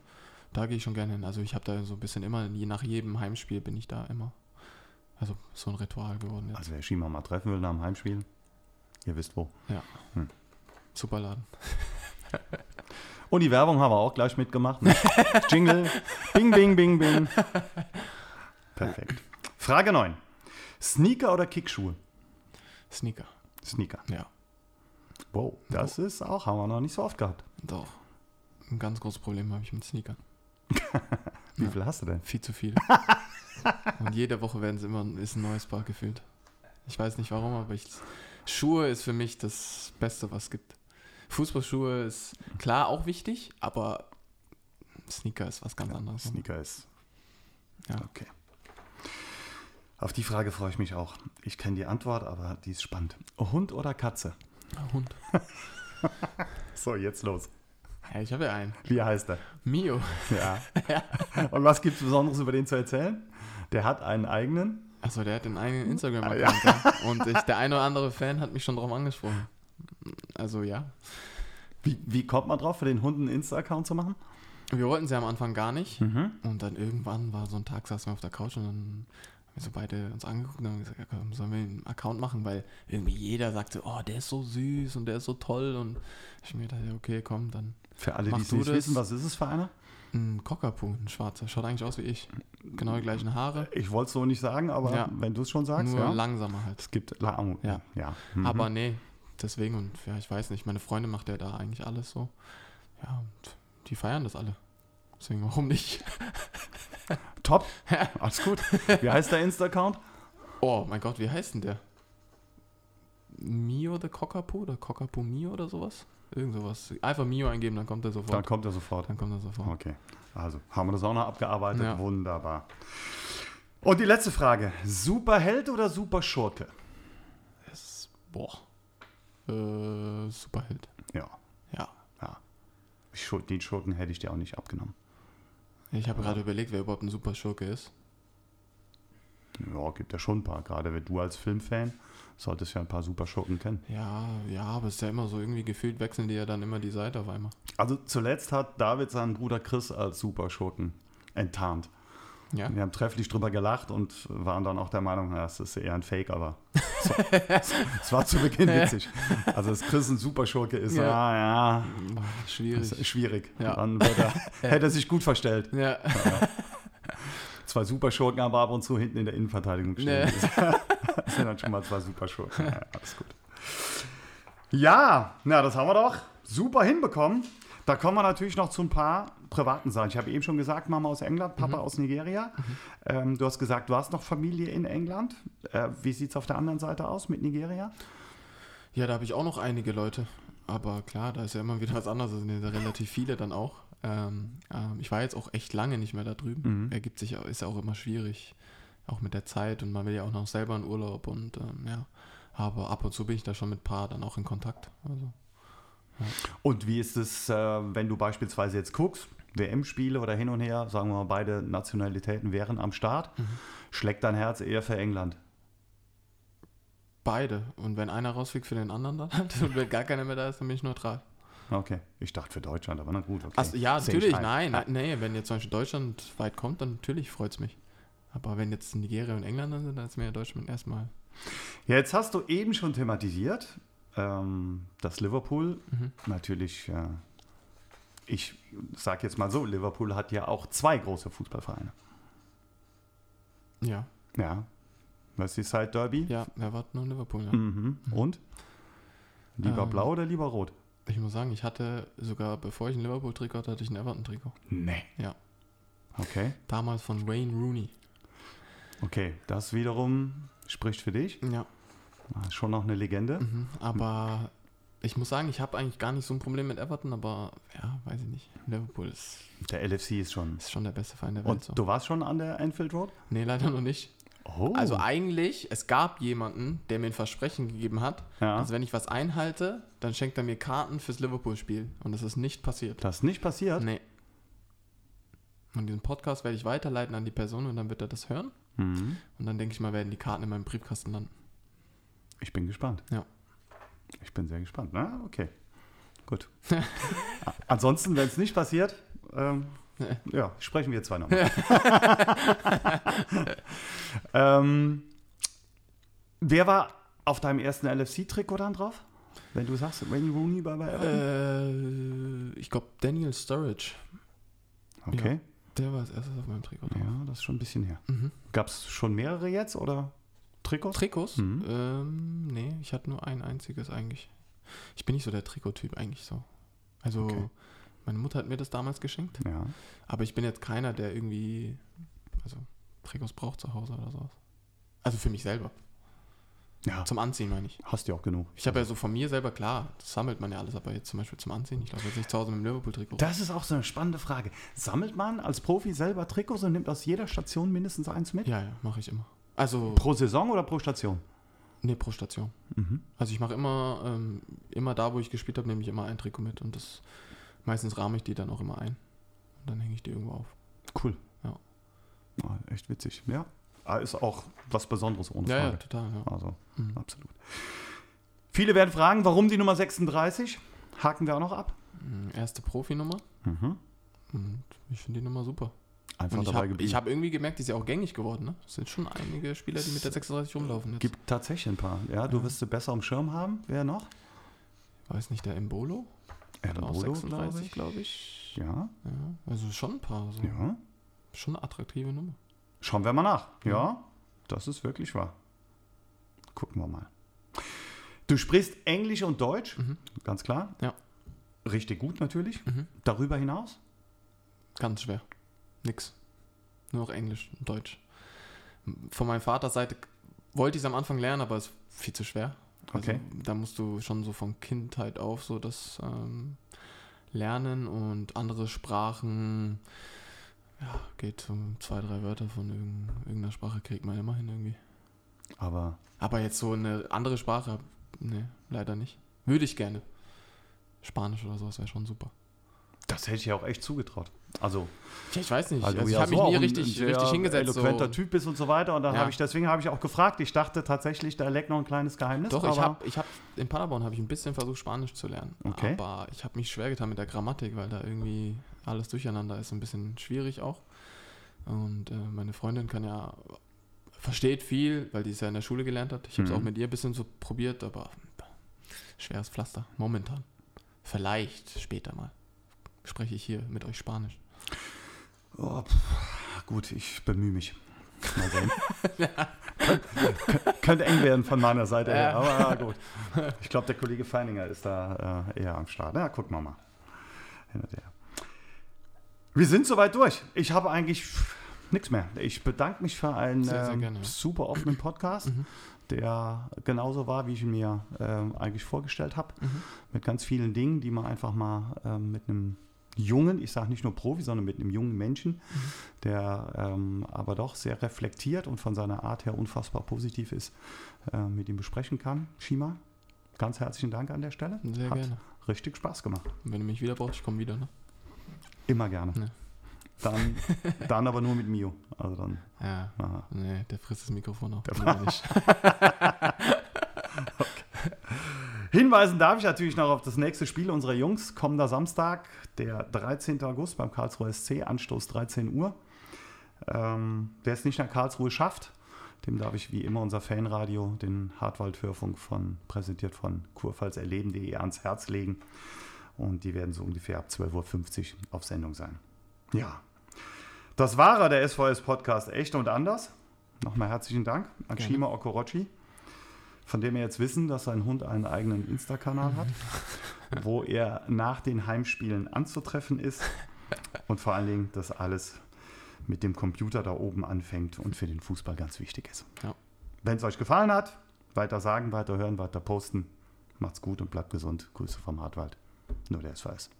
Speaker 1: Da gehe ich schon gerne hin. Also ich habe da so ein bisschen immer, je nach jedem Heimspiel bin ich da immer. Also so ein Ritual geworden
Speaker 2: jetzt. Also wer Schima mal treffen will nach dem Heimspiel, ihr wisst wo.
Speaker 1: Ja. Hm. Super Laden.
Speaker 2: Und die Werbung haben wir auch gleich mitgemacht. Ne? Jingle. Bing, bing, bing, bing. Perfekt. Frage 9. Sneaker oder Kickschuhe?
Speaker 1: Sneaker.
Speaker 2: Sneaker.
Speaker 1: Ja.
Speaker 2: Wow, das ist auch, haben wir noch nicht so oft gehabt.
Speaker 1: Doch. Ein ganz großes Problem habe ich mit Sneakern.
Speaker 2: Wie ja. viel hast du denn?
Speaker 1: Viel zu viele. Und jede Woche werden es immer ist ein neues Paar gefühlt. Ich weiß nicht warum, aber ich, Schuhe ist für mich das Beste, was es gibt. Fußballschuhe ist klar auch wichtig, aber Sneaker ist was ganz ja, anderes.
Speaker 2: Sneaker ist. Ja. Okay. Auf die Frage freue ich mich auch. Ich kenne die Antwort, aber die ist spannend. Hund oder Katze?
Speaker 1: Hund.
Speaker 2: so, jetzt los.
Speaker 1: Ja, ich habe ja einen.
Speaker 2: Wie heißt er?
Speaker 1: Mio.
Speaker 2: Ja. ja. Und was gibt es Besonderes über den zu erzählen? Der hat einen eigenen.
Speaker 1: Achso, der hat einen eigenen Instagram-Account. Ah, ja. Und ich, der eine oder andere Fan hat mich schon darauf angesprochen. Also ja.
Speaker 2: Wie, wie kommt man drauf, für den Hund einen Insta-Account zu machen?
Speaker 1: Wir wollten sie am Anfang gar nicht. Mhm. Und dann irgendwann war so ein Tag, saßen wir auf der Couch und dann haben wir so beide uns angeguckt und haben gesagt, ja, komm, sollen wir einen Account machen? Weil irgendwie jeder sagte, oh, der ist so süß und der ist so toll. Und ich mir dachte, okay, komm, dann.
Speaker 2: Für alle, die es nicht wissen, was ist es für einer?
Speaker 1: Ein Cockapoo, ein schwarzer. Schaut eigentlich aus wie ich. Genau die gleichen Haare.
Speaker 2: Ich wollte es so nicht sagen, aber ja. wenn du es schon sagst.
Speaker 1: Nur
Speaker 2: ja.
Speaker 1: langsamer halt.
Speaker 2: Es gibt lang,
Speaker 1: ja. ja. Mhm. Aber nee, deswegen und ja, ich weiß nicht, meine Freunde macht ja da eigentlich alles so. Ja, und die feiern das alle. Deswegen, warum nicht?
Speaker 2: Top. Alles gut. Wie heißt der Insta-Account?
Speaker 1: Oh mein Gott, wie heißt denn der? Mio the Cockapoo oder Cockapoo Mio oder sowas? Irgend sowas. Einfach Mio eingeben, dann kommt er sofort.
Speaker 2: Dann kommt er sofort.
Speaker 1: Dann kommt er sofort.
Speaker 2: Okay. Also haben wir das auch noch abgearbeitet. Ja. Wunderbar. Und die letzte Frage. Superheld oder Superschurke?
Speaker 1: Boah äh, Superheld.
Speaker 2: Ja.
Speaker 1: Ja.
Speaker 2: ja. Den Schurken hätte ich dir auch nicht abgenommen.
Speaker 1: Ich habe gerade überlegt, wer überhaupt ein Superschurke ist.
Speaker 2: Ja, gibt ja schon ein paar. Gerade wenn du als Filmfan solltest ja ein paar Superschurken kennen.
Speaker 1: Ja, ja, aber es ist ja immer so irgendwie gefühlt, wechseln die ja dann immer die Seite auf einmal.
Speaker 2: Also zuletzt hat David seinen Bruder Chris als Superschurken enttarnt. Ja. Wir haben trefflich drüber gelacht und waren dann auch der Meinung, ja, das ist eher ein Fake, aber es war zu Beginn witzig. Also, dass Chris ein Superschurke ist, ja, ah, ja.
Speaker 1: Schwierig.
Speaker 2: schwierig. Ja. Dann er, hätte er sich gut verstellt.
Speaker 1: Ja.
Speaker 2: Zwei Superschurken, aber ab und zu hinten in der Innenverteidigung stehen. Nee. Das sind dann schon mal zwei Superschurken. Ja, alles gut. Ja, na, das haben wir doch super hinbekommen. Da kommen wir natürlich noch zu ein paar privaten Sachen. Ich habe eben schon gesagt, Mama aus England, Papa mhm. aus Nigeria. Mhm. Ähm, du hast gesagt, du hast noch Familie in England. Äh, wie sieht es auf der anderen Seite aus mit Nigeria?
Speaker 1: Ja, da habe ich auch noch einige Leute. Aber klar, da ist ja immer wieder was anderes. Es sind ja relativ viele dann auch. Ähm, ähm, ich war jetzt auch echt lange nicht mehr da drüben. Mhm. Ergibt sich, ist ja auch immer schwierig. Auch mit der Zeit und man will ja auch noch selber in Urlaub und ähm, ja. Aber ab und zu bin ich da schon mit ein paar dann auch in Kontakt. Also
Speaker 2: und wie ist es, äh, wenn du beispielsweise jetzt guckst, WM-Spiele oder hin und her, sagen wir mal, beide Nationalitäten wären am Start, mhm. schlägt dein Herz eher für England?
Speaker 1: Beide. Und wenn einer rausfliegt für den anderen dann und wenn gar keiner mehr da ist, dann bin ich neutral.
Speaker 2: Okay, ich dachte für Deutschland, aber na gut. Okay.
Speaker 1: Ach, ja, Seh natürlich, nein, nein, nee, wenn jetzt zum Beispiel Deutschland weit kommt, dann natürlich freut es mich. Aber wenn jetzt Nigeria und England sind, dann ist mir ja Deutschland erstmal.
Speaker 2: Ja, jetzt hast du eben schon thematisiert, ähm, dass Liverpool mhm. natürlich äh, ich sage jetzt mal so, Liverpool hat ja auch zwei große Fußballvereine.
Speaker 1: Ja.
Speaker 2: Ja. Merseyside Derby?
Speaker 1: Ja, Everton und Liverpool. Ja.
Speaker 2: Mhm. Und? Lieber ähm, blau oder lieber rot?
Speaker 1: Ich muss sagen, ich hatte sogar, bevor ich ein Liverpool-Trikot hatte, hatte ich ein Everton-Trikot.
Speaker 2: Nee.
Speaker 1: Ja.
Speaker 2: Okay.
Speaker 1: Damals von Wayne Rooney.
Speaker 2: Okay, das wiederum spricht für dich.
Speaker 1: Ja.
Speaker 2: Schon noch eine Legende.
Speaker 1: Mhm, aber ich muss sagen, ich habe eigentlich gar nicht so ein Problem mit Everton, aber ja, weiß ich nicht. Liverpool ist.
Speaker 2: Der LFC ist schon.
Speaker 1: Ist schon der beste Verein der Welt.
Speaker 2: Und so. du warst schon an der Anfield Road?
Speaker 1: Nee, leider noch nicht.
Speaker 2: Oh.
Speaker 1: Also eigentlich, es gab jemanden, der mir ein Versprechen gegeben hat, ja. dass wenn ich was einhalte, dann schenkt er mir Karten fürs Liverpool-Spiel. Und das ist nicht passiert.
Speaker 2: Das ist nicht passiert?
Speaker 1: Nee. Und diesen Podcast werde ich weiterleiten an die Person und dann wird er das hören.
Speaker 2: Mhm.
Speaker 1: Und dann denke ich mal, werden die Karten in meinem Briefkasten landen.
Speaker 2: Ich bin gespannt.
Speaker 1: Ja.
Speaker 2: Ich bin sehr gespannt. Na, okay. Gut. Ansonsten, wenn es nicht passiert, ähm, ja, sprechen wir zwei nochmal. ähm, wer war auf deinem ersten LFC-Trikot dann drauf? Wenn du sagst, Wayne Rooney bei, bei
Speaker 1: äh, Ich glaube Daniel Sturridge.
Speaker 2: Okay.
Speaker 1: Ja, der war als erstes auf meinem Trikot
Speaker 2: drauf. Ja, das ist schon ein bisschen her.
Speaker 1: Mhm.
Speaker 2: Gab es schon mehrere jetzt oder Trikots?
Speaker 1: Trikots? Mhm. Ähm, nee, ich hatte nur ein einziges eigentlich. Ich bin nicht so der Trikot-Typ eigentlich so. Also okay. Meine Mutter hat mir das damals geschenkt.
Speaker 2: Ja.
Speaker 1: Aber ich bin jetzt keiner, der irgendwie, also Trikots braucht zu Hause oder sowas. Also für mich selber.
Speaker 2: Ja.
Speaker 1: Zum Anziehen meine ich.
Speaker 2: Hast du auch genug.
Speaker 1: Ich habe ja so von mir selber, klar, das sammelt man ja alles, aber jetzt zum Beispiel zum Anziehen, ich glaube jetzt nicht zu Hause mit dem Liverpool-Trikot.
Speaker 2: Das ist auch so eine spannende Frage. Sammelt man als Profi selber Trikots und nimmt aus jeder Station mindestens eins mit?
Speaker 1: Ja, ja, mache ich immer. Also
Speaker 2: pro Saison oder pro Station?
Speaker 1: Nee, pro Station.
Speaker 2: Mhm.
Speaker 1: Also ich mache immer, ähm, immer da, wo ich gespielt habe, nehme ich immer ein Trikot mit und das Meistens rahme ich die dann auch immer ein. Und dann hänge ich die irgendwo auf.
Speaker 2: Cool.
Speaker 1: Ja.
Speaker 2: ja echt witzig. Ja. Ah, ist auch was Besonderes ohne
Speaker 1: Frage. Ja, ja total. Ja.
Speaker 2: Also, mhm. absolut. Viele werden fragen, warum die Nummer 36? Haken wir auch noch ab.
Speaker 1: Mhm, erste Profinummer.
Speaker 2: Mhm.
Speaker 1: Und ich finde die Nummer super.
Speaker 2: Einfach
Speaker 1: und
Speaker 2: dabei geblieben.
Speaker 1: Ich habe irgendwie gemerkt, die ist ja auch gängig geworden. Ne? Es sind schon einige Spieler, die mit der 36 rumlaufen. Es
Speaker 2: Gibt tatsächlich ein paar. Ja, du wirst sie besser am Schirm haben. Wer noch?
Speaker 1: Weiß nicht, der Embolo?
Speaker 2: Embolo,
Speaker 1: 36, glaube ich.
Speaker 2: Ja.
Speaker 1: ja. Also schon ein paar. So.
Speaker 2: Ja.
Speaker 1: Schon eine attraktive Nummer.
Speaker 2: Schauen wir mal nach. Ja, das ist wirklich wahr. Gucken wir mal. Du sprichst Englisch und Deutsch,
Speaker 1: mhm.
Speaker 2: ganz klar.
Speaker 1: Ja.
Speaker 2: Richtig gut natürlich.
Speaker 1: Mhm.
Speaker 2: Darüber hinaus?
Speaker 1: Ganz schwer. Nix. Nur noch Englisch und Deutsch. Von meiner Vaterseite wollte ich es am Anfang lernen, aber es ist viel zu schwer. Also
Speaker 2: okay.
Speaker 1: Da musst du schon so von Kindheit auf so das ähm, lernen und andere Sprachen, ja, geht um zwei, drei Wörter von irgendeiner Sprache, kriegt man immer hin irgendwie.
Speaker 2: Aber.
Speaker 1: Aber jetzt so eine andere Sprache, ne, leider nicht. Würde ich gerne. Spanisch oder sowas wäre schon super.
Speaker 2: Das hätte ich ja auch echt zugetraut. Also,
Speaker 1: ich weiß nicht.
Speaker 2: Also,
Speaker 1: also
Speaker 2: ich
Speaker 1: ja
Speaker 2: habe
Speaker 1: so
Speaker 2: mich nie
Speaker 1: richtig, ein richtig hingesetzt.
Speaker 2: eloquenter
Speaker 1: so.
Speaker 2: Typ bist und so weiter. Und dann
Speaker 1: Ja.
Speaker 2: habe ich, deswegen habe ich auch gefragt. Ich dachte tatsächlich, da leckt noch ein kleines Geheimnis.
Speaker 1: Doch, ich habe ich hab, in Paderborn habe ich ein bisschen versucht, Spanisch zu lernen.
Speaker 2: Okay.
Speaker 1: Aber ich habe mich schwer getan mit der Grammatik, weil da irgendwie alles durcheinander ist. Ein bisschen schwierig auch. Und äh, meine Freundin kann ja, versteht viel, weil die es ja in der Schule gelernt hat. Ich habe es
Speaker 2: Mhm.
Speaker 1: auch mit ihr ein bisschen so probiert, aber schweres Pflaster, momentan. Vielleicht später mal spreche ich hier mit euch Spanisch.
Speaker 2: Oh, pff, gut, ich bemühe mich. Mal sehen. Kön- könnte eng werden von meiner Seite her,
Speaker 1: Ja.
Speaker 2: aber gut. Ich glaube, der Kollege Feininger ist da äh, eher am Start. Ja, gucken wir mal. Wir sind soweit durch. Ich habe eigentlich nichts mehr. Ich bedanke mich für einen
Speaker 1: Sehr, sehr
Speaker 2: ähm, super offenen Podcast,
Speaker 1: Mhm.
Speaker 2: der genauso war, wie ich ihn mir ähm, eigentlich vorgestellt habe.
Speaker 1: Mhm.
Speaker 2: Mit ganz vielen Dingen, die man einfach mal ähm, mit einem jungen, ich sage nicht nur Profi, sondern mit einem jungen Menschen, der ähm, aber doch sehr reflektiert und von seiner Art her unfassbar positiv ist, äh, mit ihm besprechen kann. Shima, ganz herzlichen Dank an der Stelle.
Speaker 1: Sehr
Speaker 2: Hat
Speaker 1: gerne.
Speaker 2: richtig Spaß gemacht.
Speaker 1: Wenn du mich wieder brauchst, ich komme wieder. Ne?
Speaker 2: Immer gerne.
Speaker 1: Ja.
Speaker 2: Dann, dann aber nur mit Mio. Also dann,
Speaker 1: Ja,
Speaker 2: aha.
Speaker 1: nee, der frisst das Mikrofon auf.
Speaker 2: Der-
Speaker 1: nicht.
Speaker 2: Hinweisen darf ich natürlich noch auf das nächste Spiel unserer Jungs. Kommender Samstag, der 13. August beim Karlsruher SC, Anstoß 13 Uhr. Ähm, wer es nicht nach Karlsruhe schafft, dem darf ich wie immer unser Fanradio, den Hartwald-Hörfunk von, präsentiert von kurpfalzerleben.de ans Herz legen. Und die werden so ungefähr ab 12.50 Uhr auf Sendung sein. Ja, das war er, der SVS-Podcast Echt und Anders. Nochmal herzlichen Dank an Gerne. Shima Okorochi, von dem wir jetzt wissen, dass sein Hund einen eigenen Insta-Kanal hat, wo er nach den Heimspielen anzutreffen ist und vor allen Dingen das alles mit dem Computer da oben anfängt und für den Fußball ganz wichtig ist. Ja. Wenn es euch gefallen hat, weiter sagen, weiter hören, weiter posten. Macht's gut und bleibt gesund. Grüße vom Hartwald. Nur der SVS.